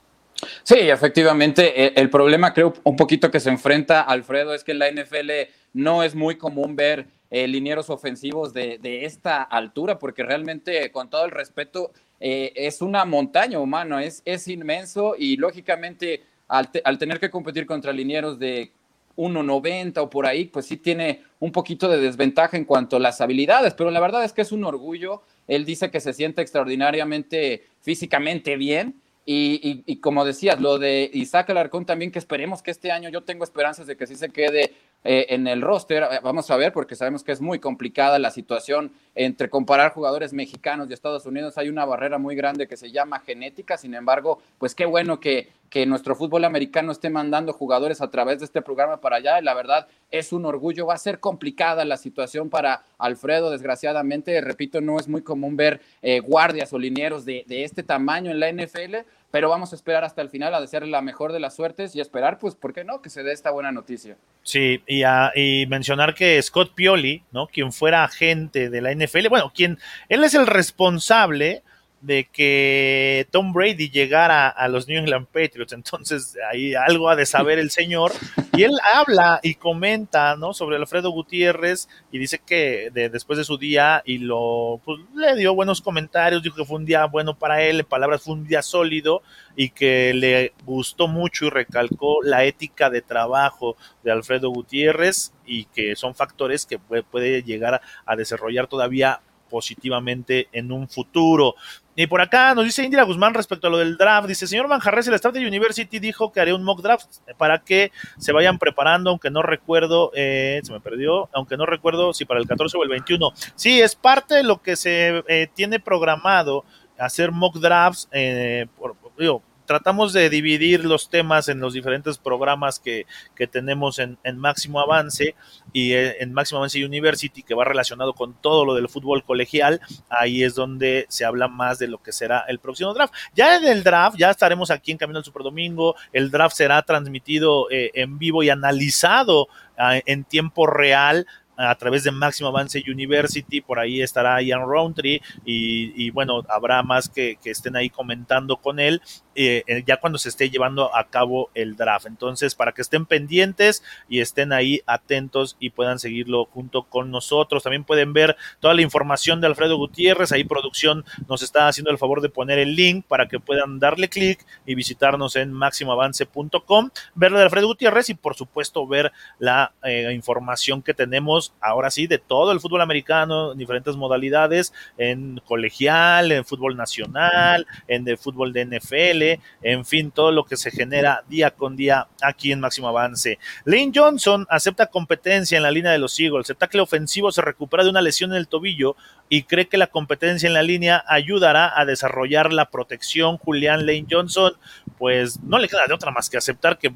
Sí, efectivamente, e, el problema creo un poquito que se enfrenta Alfredo es que en la NFL no es muy común ver eh, linieros ofensivos de, esta altura, porque realmente, con todo el respeto, eh, es una montaña humana, es, es inmenso y lógicamente al, al, tener que competir contra linieros de 1.90 o por ahí, pues sí tiene un poquito de desventaja en cuanto a las habilidades, pero la verdad es que es un orgullo. Él dice que se siente extraordinariamente físicamente bien. Y, y, como decías, lo de Isaac Alarcón también, que esperemos que este año yo tengo esperanzas de que sí se quede eh, en el roster. Eh, vamos a ver, porque sabemos que es muy complicada la situación entre comparar jugadores mexicanos y Estados Unidos. Hay una barrera muy grande que se llama genética. Sin embargo, pues qué bueno que, que nuestro fútbol americano esté mandando jugadores a través de este programa para allá. La verdad es un orgullo. Va a ser complicada la situación para Alfredo, desgraciadamente. Repito, no es muy común ver eh, guardias o linieros de, de, este tamaño en la NFL, pero vamos a esperar hasta el final a desearle la mejor de las suertes y esperar, pues, ¿por qué no? Que se dé esta buena noticia. Sí, y, y mencionar que Scott Pioli, ¿no? Quien fuera agente de la NFL, bueno, quien, él es el responsable de que Tom Brady llegara a los New England Patriots. Entonces, ahí algo ha de saber el señor. Y él habla y comenta, ¿no? Sobre Alfredo Gutiérrez y dice que después de su día y lo, pues, le dio buenos comentarios, dijo que fue un día bueno para él, en palabras fue un día sólido y que le gustó mucho y recalcó la ética de trabajo de Alfredo Gutiérrez y que son factores que puede, puede llegar a desarrollar todavía positivamente en un futuro. Y por acá nos dice Indira Guzmán respecto a lo del draft. Dice, señor Manjarres, el staff de University dijo que haré un mock draft para que se vayan preparando, aunque no recuerdo, eh, se me perdió, aunque no recuerdo si para el 14 o el 21. Sí, es parte de lo que se eh, tiene programado hacer mock drafts, eh, por, digo, tratamos de dividir los temas en los diferentes programas que, que tenemos en, en, Máximo Avance y eh, en Máximo Avance University, que va relacionado con todo lo del fútbol colegial. Ahí es donde se habla más de lo que será el próximo draft. Ya en el draft, ya estaremos aquí en Camino al Super Domingo. El draft será transmitido eh, en vivo y analizado eh, en tiempo real a través de Máximo Avance University, por ahí estará Ian Roundtree y, y bueno, habrá más que, que, estén ahí comentando con él eh, ya cuando se esté llevando a cabo el draft. Entonces, para que estén pendientes y estén ahí atentos y puedan seguirlo junto con nosotros. También pueden ver toda la información de Alfredo Gutiérrez. Ahí producción nos está haciendo el favor de poner el link para que puedan darle clic y visitarnos en máximoavance.com, ver de Alfredo Gutiérrez y por supuesto ver la eh, información que tenemos ahora sí de todo el fútbol americano en diferentes modalidades, en colegial, en fútbol nacional, en el fútbol de NFL, en fin, todo lo que se genera día con día aquí en Máximo Avance. Lane Johnson acepta competencia en la línea de los Eagles. El tackle ofensivo se recupera de una lesión en el tobillo y cree que la competencia en la línea ayudará a desarrollar la protección. Julián Lane Johnson, pues no le queda de otra más que aceptar que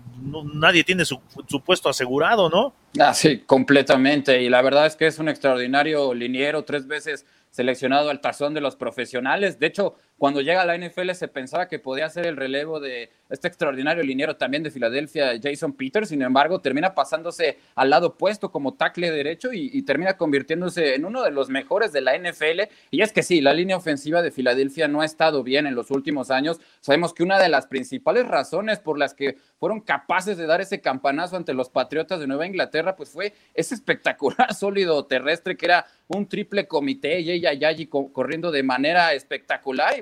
nadie tiene su, su, puesto asegurado, ¿no? Ah, sí, completamente. Y la verdad es que es un extraordinario liniero, tres veces seleccionado al tazón de los profesionales. De hecho, cuando llega a la NFL se pensaba que podía ser el relevo de este extraordinario liniero también de Filadelfia, Jason Peters. Sin embargo, termina pasándose al lado opuesto como tackle derecho y, y, termina convirtiéndose en uno de los mejores de la NFL. Y es que sí, la línea ofensiva de Filadelfia no ha estado bien en los últimos años. Sabemos que una de las principales razones por las que fueron capaces de dar ese campanazo ante los Patriotas de Nueva Inglaterra, pues fue ese espectacular sólido terrestre que era un triple comité, y ella Yayi corriendo de manera espectacular. Y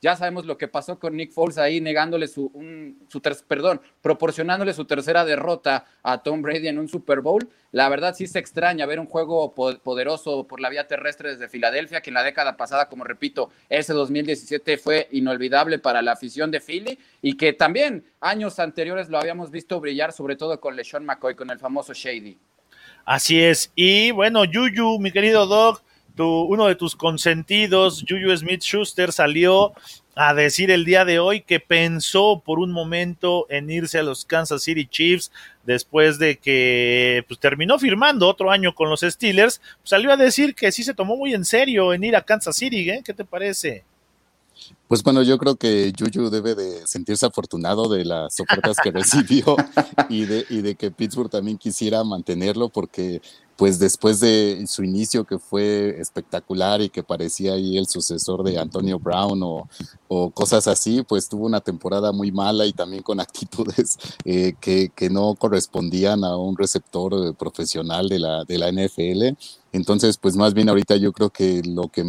ya sabemos lo que pasó con Nick Foles ahí, negándole su, un, su ter perdón, proporcionándole su tercera derrota a Tom Brady en un Super Bowl. La verdad sí se extraña ver un juego poderoso por la vía terrestre desde Filadelfia, que en la década pasada, como repito, ese 2017 fue inolvidable para la afición de Philly y que también años anteriores lo habíamos visto brillar, sobre todo con LeSean McCoy, con el famoso Shady. Así es. Y bueno, Yuyu, mi querido Doc, tu, uno de tus consentidos, Juju Smith Schuster, salió a decir el día de hoy que pensó por un momento en irse a los Kansas City Chiefs después de que pues, terminó firmando otro año con los Steelers. Salió a decir que sí se tomó muy en serio en ir a Kansas City. ¿eh? ¿Qué te parece? Pues bueno, yo creo que Juju debe de sentirse afortunado de las ofertas que recibió y de, y de que Pittsburgh también quisiera mantenerlo porque pues después de su inicio que fue espectacular y que parecía ahí el sucesor de Antonio Brown o, o cosas así, pues tuvo una temporada muy mala y también con actitudes eh, que, que, no correspondían a un receptor profesional de la, de la NFL. Entonces, pues más bien ahorita yo creo que lo que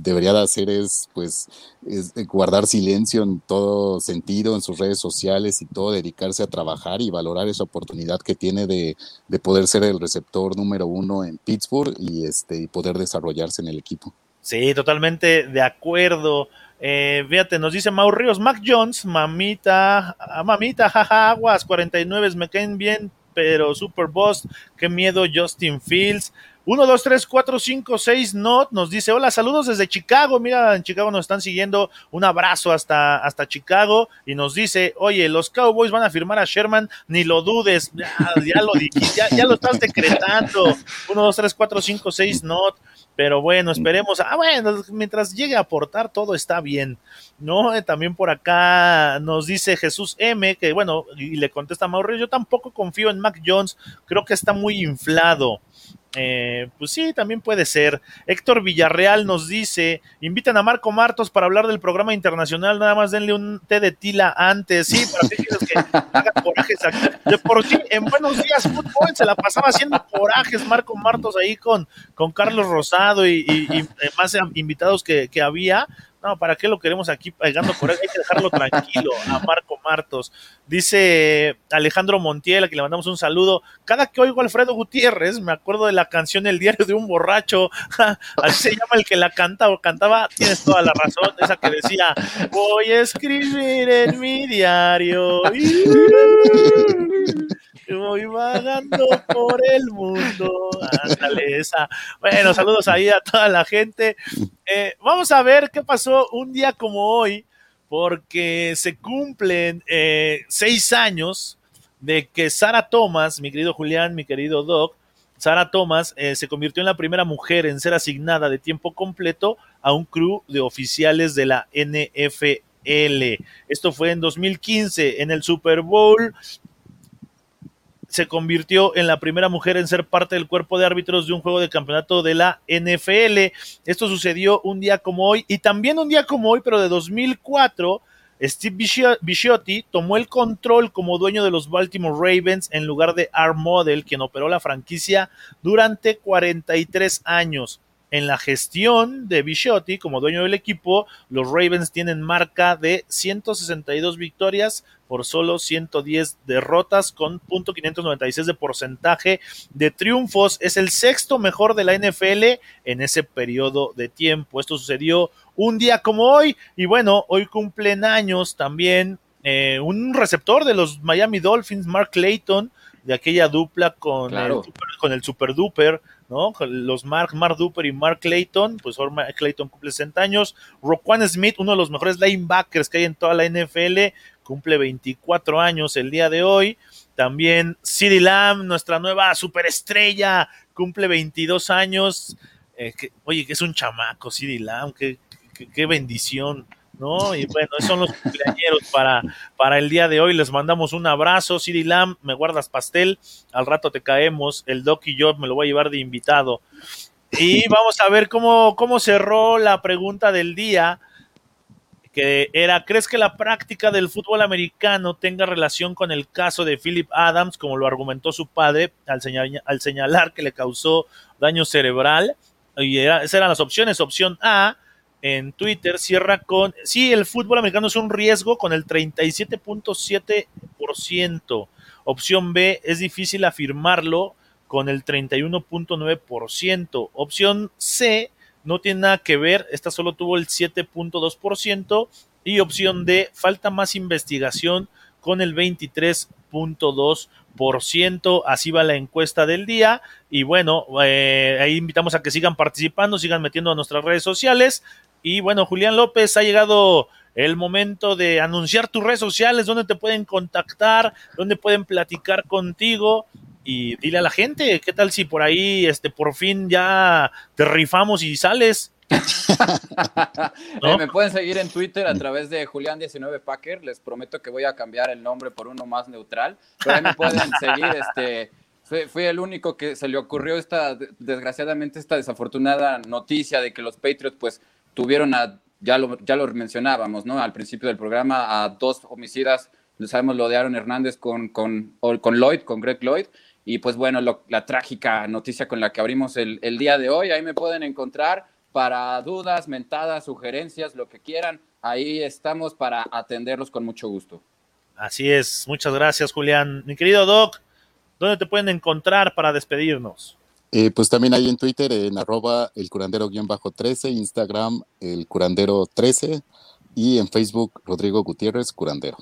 debería de hacer es, pues, es guardar silencio en todo sentido, en sus redes sociales y todo, dedicarse a trabajar y valorar esa oportunidad que tiene de, de poder ser el receptor número uno en Pittsburgh y, este, y poder desarrollarse en el equipo. Sí, totalmente de acuerdo. Eh, fíjate, nos dice Mau Ríos, Mac Jones, mamita, mamita, jaja, aguas, 49 me caen bien, pero Super Boss, qué miedo Justin Fields. 1, 2, 3, 4, 5, 6, Not nos dice, hola, saludos desde Chicago, mira, en Chicago nos están siguiendo, un abrazo hasta, hasta Chicago, y nos dice, oye, los Cowboys van a firmar a Sherman, ni lo dudes, ya, lo dijiste, ya, ya, lo estás decretando, 1, 2, 3, 4, 5, 6, Not, pero bueno, esperemos, ah, bueno, mientras llegue a aportar, todo está bien, ¿no? Eh, también por acá nos dice Jesús M, que bueno, y le contesta a Mauricio, yo tampoco confío en Mac Jones, creo que está muy inflado, eh, pues sí, también puede ser. Héctor Villarreal nos dice: invitan a Marco Martos para hablar del programa internacional, nada más denle un té de tila antes, sí, para que, que haga corajes. De por sí, en Buenos Días Fútbol se la pasaba haciendo corajes Marco Martos ahí con, con Carlos Rosado y, y, y más invitados que había No, ¿para qué lo queremos aquí pegando por él? Hay que dejarlo tranquilo a Marco Martos. Dice Alejandro Montiel, a quien le mandamos un saludo. Cada que oigo a Alfredo Gutiérrez, me acuerdo de la canción El diario de un borracho. Así se llama el que la canta o cantaba. Tienes toda la razón. Esa que decía, voy a escribir en mi diario. voy vagando por el mundo. Ándale, esa. Bueno, saludos ahí a toda la gente. Eh, vamos a ver qué pasó un día como hoy, porque se cumplen eh, seis años de que Sara Thomas, mi querido Julián, mi querido Doc, Sara Thomas eh, se convirtió en la primera mujer en ser asignada de tiempo completo a un crew de oficiales de la NFL. Esto fue en 2015 en el Super Bowl se convirtió en la primera mujer en ser parte del cuerpo de árbitros de un juego de campeonato de la NFL. Esto sucedió un día como hoy y también un día como hoy, pero de 2004. Steve Bisciotti tomó el control como dueño de los Baltimore Ravens en lugar de Art Model, quien operó la franquicia durante 43 años. En la gestión de Bisciotti como dueño del equipo, los Ravens tienen marca de 162 victorias por solo 110 derrotas con .596 de porcentaje de triunfos. Es el sexto mejor de la NFL en ese periodo de tiempo. Esto sucedió un día como hoy y bueno, hoy cumplen años también eh, un receptor de los Miami Dolphins, Mark Clayton, de aquella dupla con, el, con el Super Duper ¿no? Los Mark, Mark Duper y Mark Clayton, pues ahora Clayton cumple 60 años. Roquan Smith, uno de los mejores linebackers que hay en toda la NFL, cumple 24 años el día de hoy. También CeeDee Lamb, nuestra nueva superestrella, cumple 22 años. Eh, oye, que es un chamaco, CeeDee Lamb, qué, qué bendición. ¿No? Y bueno, esos son los cumpleaños para, para el día de hoy. Les mandamos un abrazo. Siri Lam, me guardas pastel. Al rato te caemos. El Doc y yo me lo voy a llevar de invitado. Y vamos a ver cómo, cómo cerró la pregunta del día, que era, ¿crees que la práctica del fútbol americano tenga relación con el caso de Philip Adams, como lo argumentó su padre al, al señalar que le causó daño cerebral? Y esas eran las opciones. Opción A, en Twitter cierra con, sí, el fútbol americano es un riesgo con el 37.7%. Opción B, es difícil afirmarlo con el 31.9%. Opción C, no tiene nada que ver, esta solo tuvo el 7.2%. Y opción D, falta más investigación con el 23.2%. Así va la encuesta del día. Y bueno, eh, ahí invitamos a que sigan participando, sigan metiendo a nuestras redes sociales. Y bueno, Julián López, ha llegado el momento de anunciar tus redes sociales, donde te pueden contactar, donde pueden platicar contigo y dile a la gente, ¿qué tal si por ahí, este, por fin ya te rifamos y sales? Eh, me pueden seguir en Twitter a través de Julián19Packer. Les prometo que voy a cambiar el nombre por uno más neutral. Pero ahí me pueden seguir. Este, fui, el único que se le ocurrió esta, desgraciadamente, esta desafortunada noticia de que los Patriots, pues, tuvieron a, ya lo, ya lo mencionábamos, ¿no? Al principio del programa, a dos homicidas, sabemos lo de Aaron Hernández con, con, con Lloyd, con Greg Lloyd, y pues bueno, la trágica noticia con la que abrimos el día de hoy, ahí me pueden encontrar para dudas, mentadas, sugerencias, lo que quieran, ahí estamos para atenderlos con mucho gusto. Así es, muchas gracias Julián. Mi querido Doc, ¿dónde te pueden encontrar para despedirnos? Eh, pues también hay en Twitter, en arroba el curandero-13, Instagram el curandero13 y en Facebook Rodrigo Gutiérrez Curandero.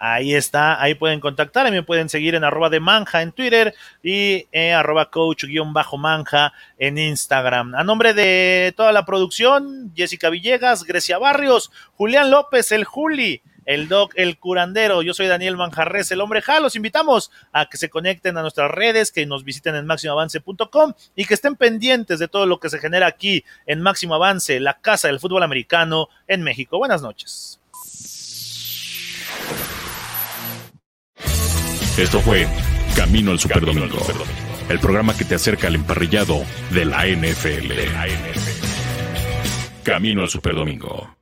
Ahí está, ahí pueden contactar, y me pueden seguir en arroba de manja en Twitter y eh, arroba coach-manja en Instagram. A nombre de toda la producción, Jessica Villegas, Grecia Barrios, Julián López, el Juli, el Doc, el curandero. Yo soy Daniel Manjarres, el hombre Ja. Los invitamos a que se conecten a nuestras redes, que nos visiten en máximoavance.com y que estén pendientes de todo lo que se genera aquí en Máximo Avance, la casa del fútbol americano en México. Buenas noches. Esto fue Camino al Superdomingo, el programa que te acerca al emparrillado de la NFL. Camino al Superdomingo.